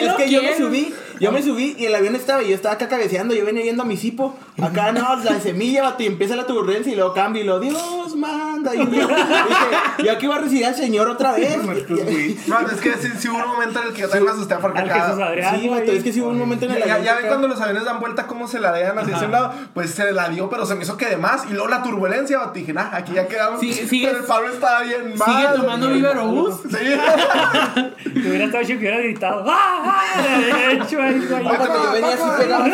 [SPEAKER 4] Y
[SPEAKER 2] es que yo me subí, yo me subí y el avión estaba y yo estaba acá cabeceando, yo venía yendo a mi cipo, acá no, la semilla, vato, y empieza la turbulencia y luego cambia y lo Dios manda. Y yo dije, yo aquí voy a recibir al Señor otra vez.
[SPEAKER 6] No, es que sí, sí hubo un momento en el que yo también me asusté
[SPEAKER 5] Jesús Adrián.
[SPEAKER 2] Sí, vato, es que sí hubo un momento en el
[SPEAKER 6] Ya, ya,
[SPEAKER 2] avión.
[SPEAKER 6] ya
[SPEAKER 2] que
[SPEAKER 6] ven cuando los aviones dan vuelta cómo se la dejan hacia ese lado, pues se la dio, pero se me hizo que de más. Y luego la turbulencia, vato, dije, nah, aquí ya quedamos.
[SPEAKER 4] Sí, sigue-
[SPEAKER 6] pero el Pablo estaba bien mal.
[SPEAKER 4] ¿Sigue tomando Viverobús?
[SPEAKER 6] Sí.
[SPEAKER 5] Te hubiera estado chido que hubiera gritado. ¡Ah! ¡Ah! Le hubiera hecho ahí.
[SPEAKER 2] Ah, yo venía así pegado.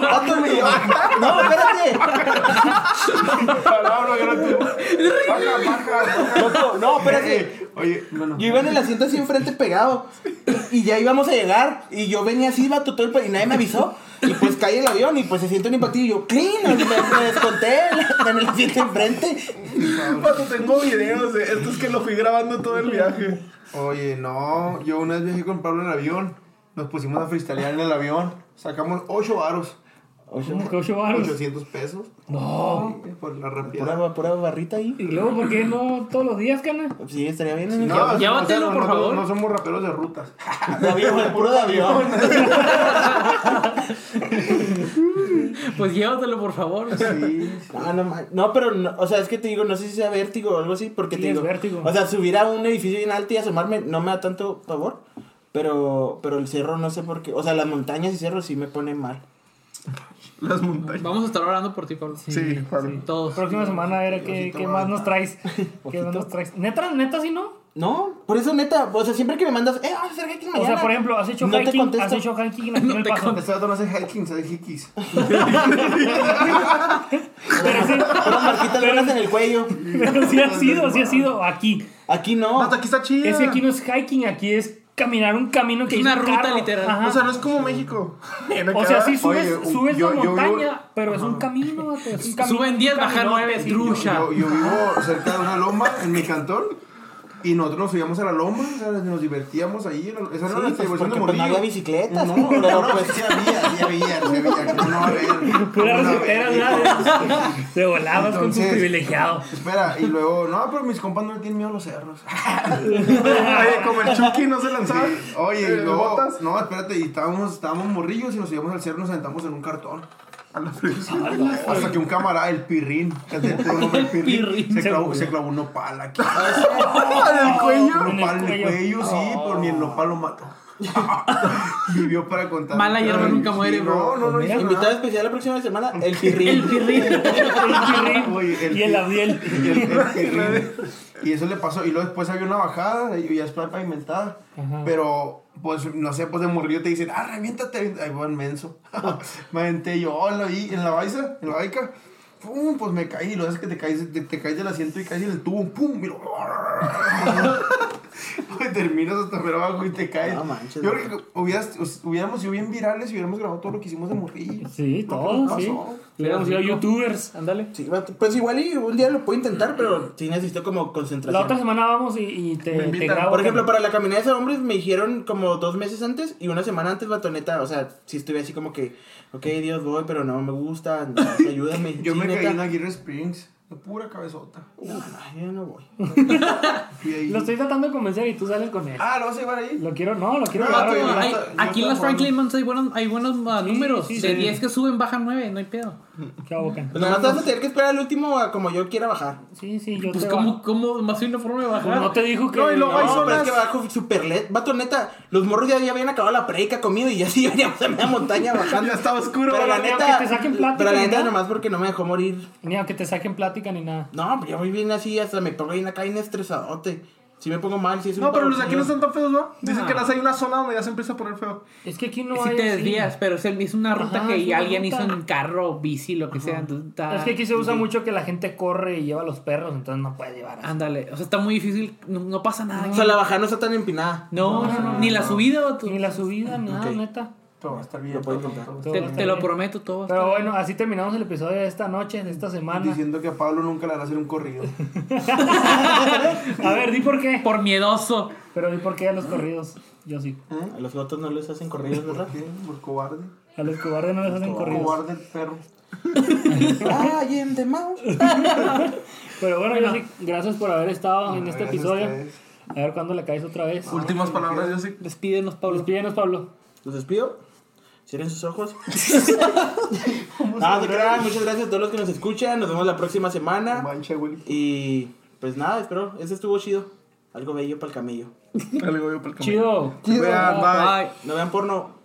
[SPEAKER 2] Vato, y yo, No, espérate.
[SPEAKER 3] Palabra. Baja, baja.
[SPEAKER 2] Loco, no, espérate.
[SPEAKER 3] Oye, bueno.
[SPEAKER 2] Yo iba en el asiento así enfrente pegado. Y ya íbamos a llegar. Y yo venía así, vato, todo el y nadie me avisó. Y pues cae el avión y pues se siente un impacto. Y yo, clean, me, me desconté en- el asiento enfrente.
[SPEAKER 6] Cuando tengo videos de esto es que lo fui grabando todo el viaje.
[SPEAKER 3] Oye, no. Yo una vez viajé con Pablo en el avión. Nos pusimos a freestylear en el avión. Sacamos 8 varos.
[SPEAKER 5] ¿Cómo que ocho varos?
[SPEAKER 3] 800 pesos.
[SPEAKER 5] No.
[SPEAKER 3] Por la rapiada.
[SPEAKER 2] Pura, pura barrita ahí.
[SPEAKER 5] Y luego, ¿por qué no todos los días, cana?
[SPEAKER 2] Sí, estaría bien en el
[SPEAKER 3] No,
[SPEAKER 4] Llévatelo,
[SPEAKER 3] no,
[SPEAKER 4] por
[SPEAKER 3] no,
[SPEAKER 4] favor.
[SPEAKER 3] No somos raperos de rutas.
[SPEAKER 2] de avión, el puro de avión.
[SPEAKER 4] Pues llévatelo, por favor.
[SPEAKER 3] Sí.
[SPEAKER 2] No, no, pero, no, o sea, es que te digo, no sé si sea vértigo o algo así, porque
[SPEAKER 5] Sí,
[SPEAKER 2] te
[SPEAKER 5] es
[SPEAKER 2] digo,
[SPEAKER 5] vértigo.
[SPEAKER 2] o sea, subir a un edificio bien alto y asomarme no me da tanto favor, pero, pero el cerro no sé por qué, o sea, las montañas y cerros sí me ponen mal.
[SPEAKER 6] Las montañas.
[SPEAKER 4] Vamos a estar orando por ti, Pablo.
[SPEAKER 6] Sí, Pablo.
[SPEAKER 4] Todos.
[SPEAKER 5] Próxima semana a ver qué, qué más nos traes. ¿Qué más nos traes? ¿Neta, neta, sí no?
[SPEAKER 2] No, por eso neta, o sea, siempre que me mandas, eh, vamos a hacer hiking
[SPEAKER 5] O
[SPEAKER 2] mañana.
[SPEAKER 5] sea, por ejemplo, has hecho
[SPEAKER 2] no te
[SPEAKER 5] hiking,
[SPEAKER 2] contesto.
[SPEAKER 5] has hecho hiking aquí en el
[SPEAKER 4] te
[SPEAKER 5] paso.
[SPEAKER 3] Este vato no hace hiking, se hace hikis.
[SPEAKER 5] Pero sí,
[SPEAKER 2] marquitas buenas en el cuello.
[SPEAKER 5] pero sí ha sido, sí ha sido aquí.
[SPEAKER 2] Aquí no.
[SPEAKER 6] Vato, aquí está chida.
[SPEAKER 5] Es que aquí no es hiking, aquí es caminar un camino que
[SPEAKER 4] Es
[SPEAKER 5] hizo
[SPEAKER 4] una
[SPEAKER 5] un
[SPEAKER 4] ruta
[SPEAKER 5] carro.
[SPEAKER 4] literal.
[SPEAKER 5] Ajá.
[SPEAKER 6] O sea, no es como México.
[SPEAKER 5] O sea, sí subes,
[SPEAKER 3] Oye,
[SPEAKER 5] subes
[SPEAKER 3] yo-
[SPEAKER 5] la
[SPEAKER 3] yo
[SPEAKER 5] montaña,
[SPEAKER 3] vivo-
[SPEAKER 5] pero es un camino, es un camino.
[SPEAKER 4] Suben 10,
[SPEAKER 5] un
[SPEAKER 4] bajan
[SPEAKER 5] caminote,
[SPEAKER 4] 9,
[SPEAKER 5] sí.
[SPEAKER 4] trucha.
[SPEAKER 3] Yo, yo vivo cerca de una loma en mi cantón. Y nosotros nos subíamos a la loma, o sea, nos divertíamos ahí. Esa era
[SPEAKER 2] Sí,
[SPEAKER 3] nuestra
[SPEAKER 2] pues,
[SPEAKER 3] diversión
[SPEAKER 2] porque
[SPEAKER 3] de
[SPEAKER 2] pues, no había bicicletas.
[SPEAKER 3] No, no,
[SPEAKER 2] pero
[SPEAKER 3] no,
[SPEAKER 2] pues,
[SPEAKER 3] sí había, sí había, sí había. ¿Cómo no a haber? ¿Cómo
[SPEAKER 5] Puras
[SPEAKER 3] no va a
[SPEAKER 5] reteras,
[SPEAKER 3] haber?
[SPEAKER 5] ¿verdad? Te volabas con tu privilegiado.
[SPEAKER 3] Espera, y luego, no, pero mis compas no le tienen miedo a los cerros.
[SPEAKER 6] Oye, como el Chucky no se lanzaba.
[SPEAKER 3] Oye, y
[SPEAKER 6] eh,
[SPEAKER 3] luego,
[SPEAKER 6] botas.
[SPEAKER 3] no, espérate, y estábamos, estábamos morrillos y nos íbamos al cerro y nos sentamos en un cartón.
[SPEAKER 6] A la fresa.
[SPEAKER 3] Hasta que un camarada, el pirrín, que es el puro nombre, el pirrín,
[SPEAKER 5] Pirrín,
[SPEAKER 3] se, clavó, se clavó un nopal aquí.
[SPEAKER 6] ¿En el cuello?
[SPEAKER 3] Un nopal en el
[SPEAKER 5] cuello.
[SPEAKER 3] sí, pero ni el nopal lo mató. Vivió para contar.
[SPEAKER 4] Mala hierba nunca muere, bro.
[SPEAKER 3] No, no, no. Hizo
[SPEAKER 2] invitado especial la próxima semana, el pirrín.
[SPEAKER 5] El pirrín. El pirrín.
[SPEAKER 3] Oye, el
[SPEAKER 5] Y el Abdiel.
[SPEAKER 3] Y el, el pirrín. Y eso le pasó. Y luego después había una bajada y ya está pavimentada.
[SPEAKER 5] Ajá.
[SPEAKER 3] Pero, pues, no sé, pues de morrillo te dicen, ah, reviéntate. Ahí el menso. me aventé yo en la, vi- en la baiza, en la baica. Pum, pues me caí. Luego es que te caes, te, te caes del asiento y caes en el tubo. Pum, y lo- Ay, terminas hasta ver abajo y te caes.
[SPEAKER 2] No manches,
[SPEAKER 3] Yo creo que hubieras, hubiéramos sido bien virales y hubiéramos grabado todo lo que hicimos de morrillo.
[SPEAKER 5] Sí, todo, sí. Hubiéramos sido youtubers, ándale.
[SPEAKER 2] Sí, pues igual y un día lo puedo intentar, pero sí necesito como
[SPEAKER 5] La
[SPEAKER 2] concentración.
[SPEAKER 5] otra semana vamos y, y te,
[SPEAKER 6] Me
[SPEAKER 5] te grabo.
[SPEAKER 2] Por ejemplo, para la caminata de hombres me dijeron como dos meses antes y una semana antes, batoneta. O sea, si estuve así como que, ok, Dios, voy, pero no me gusta, no, ayúdame.
[SPEAKER 3] Yo
[SPEAKER 2] Sí,
[SPEAKER 3] me
[SPEAKER 2] neta.
[SPEAKER 3] caí en Aguirre Springs. De pura cabezota.
[SPEAKER 2] No, no, yo no voy.
[SPEAKER 5] Lo estoy tratando de convencer y tú sales con él.
[SPEAKER 3] Ah, ¿lo vas a llevar ahí?
[SPEAKER 5] Lo quiero, no, lo quiero
[SPEAKER 3] No.
[SPEAKER 4] Hay-
[SPEAKER 3] yo
[SPEAKER 4] aquí en los Franklin. Months hay buenos, hay buenos ah, números.
[SPEAKER 5] sí,
[SPEAKER 4] de
[SPEAKER 5] sí.
[SPEAKER 4] 10 que suben, bajan 9, no hay pedo.
[SPEAKER 5] Qué bacán.
[SPEAKER 2] Pues nomás vas a tener que esperar al último a como yo quiera bajar.
[SPEAKER 5] Sí, sí, yo
[SPEAKER 4] Pues,
[SPEAKER 5] te
[SPEAKER 4] ¿cómo,
[SPEAKER 5] bajo.
[SPEAKER 4] cómo más hay una forma de bajar?
[SPEAKER 5] no te dijo que.
[SPEAKER 6] No, y luego hay
[SPEAKER 2] No, pero es
[SPEAKER 6] zonas-
[SPEAKER 2] que bajo super led. Vato, neta, los morros ya, ya habían acabado la predica comido y ya sí veníamos a media montaña bajando.
[SPEAKER 6] Ya estaba oscuro.
[SPEAKER 2] Pero la neta,
[SPEAKER 5] te saquen plática
[SPEAKER 2] pero la neta
[SPEAKER 5] nada.
[SPEAKER 2] nomás porque no me dejó morir.
[SPEAKER 5] Ni aunque te saquen plática ni nada.
[SPEAKER 2] No, pero yo voy bien así, hasta me pongo bien acá bien estresadote. Si me pongo mal, si es un
[SPEAKER 6] No, pero los de aquí no están tan feos, ¿no? Dicen que las hay una zona donde ya se empieza a poner feo.
[SPEAKER 5] Es que aquí no
[SPEAKER 4] si
[SPEAKER 5] hay.
[SPEAKER 4] te
[SPEAKER 5] así.
[SPEAKER 4] desvías, pero es, el- es una ruta
[SPEAKER 5] Ajá,
[SPEAKER 4] que
[SPEAKER 5] una
[SPEAKER 4] alguien
[SPEAKER 5] ruta.
[SPEAKER 4] hizo en carro, bici, lo que sea. Entonces está-
[SPEAKER 5] Es que aquí se usa mucho que la gente corre y lleva a los perros, entonces no puede llevar. así.
[SPEAKER 4] Ándale, o sea, está muy difícil, no, no pasa nada.
[SPEAKER 2] O sea, la bajada no está tan empinada.
[SPEAKER 4] no, no, no, ni la subida, vato.
[SPEAKER 5] Ni la subida, ni nada,
[SPEAKER 2] Ok.
[SPEAKER 5] neta.
[SPEAKER 3] Todo va a estar bien.
[SPEAKER 2] Lo
[SPEAKER 3] todo,
[SPEAKER 2] intentar.
[SPEAKER 3] todo.
[SPEAKER 5] Todo
[SPEAKER 4] Te, lo
[SPEAKER 5] bien.
[SPEAKER 4] prometo, todo. va a
[SPEAKER 5] Pero bueno, así terminamos el episodio de esta noche, de esta semana.
[SPEAKER 3] Diciendo que a Pablo nunca le van a hacer un corrido.
[SPEAKER 5] A ver, di por qué.
[SPEAKER 4] Por miedoso.
[SPEAKER 5] Pero di por qué a los corridos. Yo sí.
[SPEAKER 2] A los gatos no les hacen corridos, ¿verdad?
[SPEAKER 3] ¿Qué? Por cobarde.
[SPEAKER 5] A los cobardes no les hacen corridos.
[SPEAKER 3] Cobarde el perro.
[SPEAKER 2] Ay, en the mouse.
[SPEAKER 5] Pero bueno, yo sí, gracias por haber estado en este
[SPEAKER 3] a
[SPEAKER 5] episodio. A ver cuándo le caes otra vez.
[SPEAKER 6] Últimas palabras, yo sí.
[SPEAKER 4] Despídenos, Pablo.
[SPEAKER 5] Despídenos, Pablo.
[SPEAKER 2] Los despido. Cierren sus ojos. Nada, se crean. Muchas gracias a todos los que nos escuchan. Nos vemos la próxima semana.
[SPEAKER 3] Mancha, güey.
[SPEAKER 2] Y pues nada, espero. Ese estuvo chido. Algo bello para el camello.
[SPEAKER 6] Algo yo para el camino.
[SPEAKER 5] Chido.
[SPEAKER 6] Vean, bye.
[SPEAKER 4] Bye.
[SPEAKER 2] No vean porno.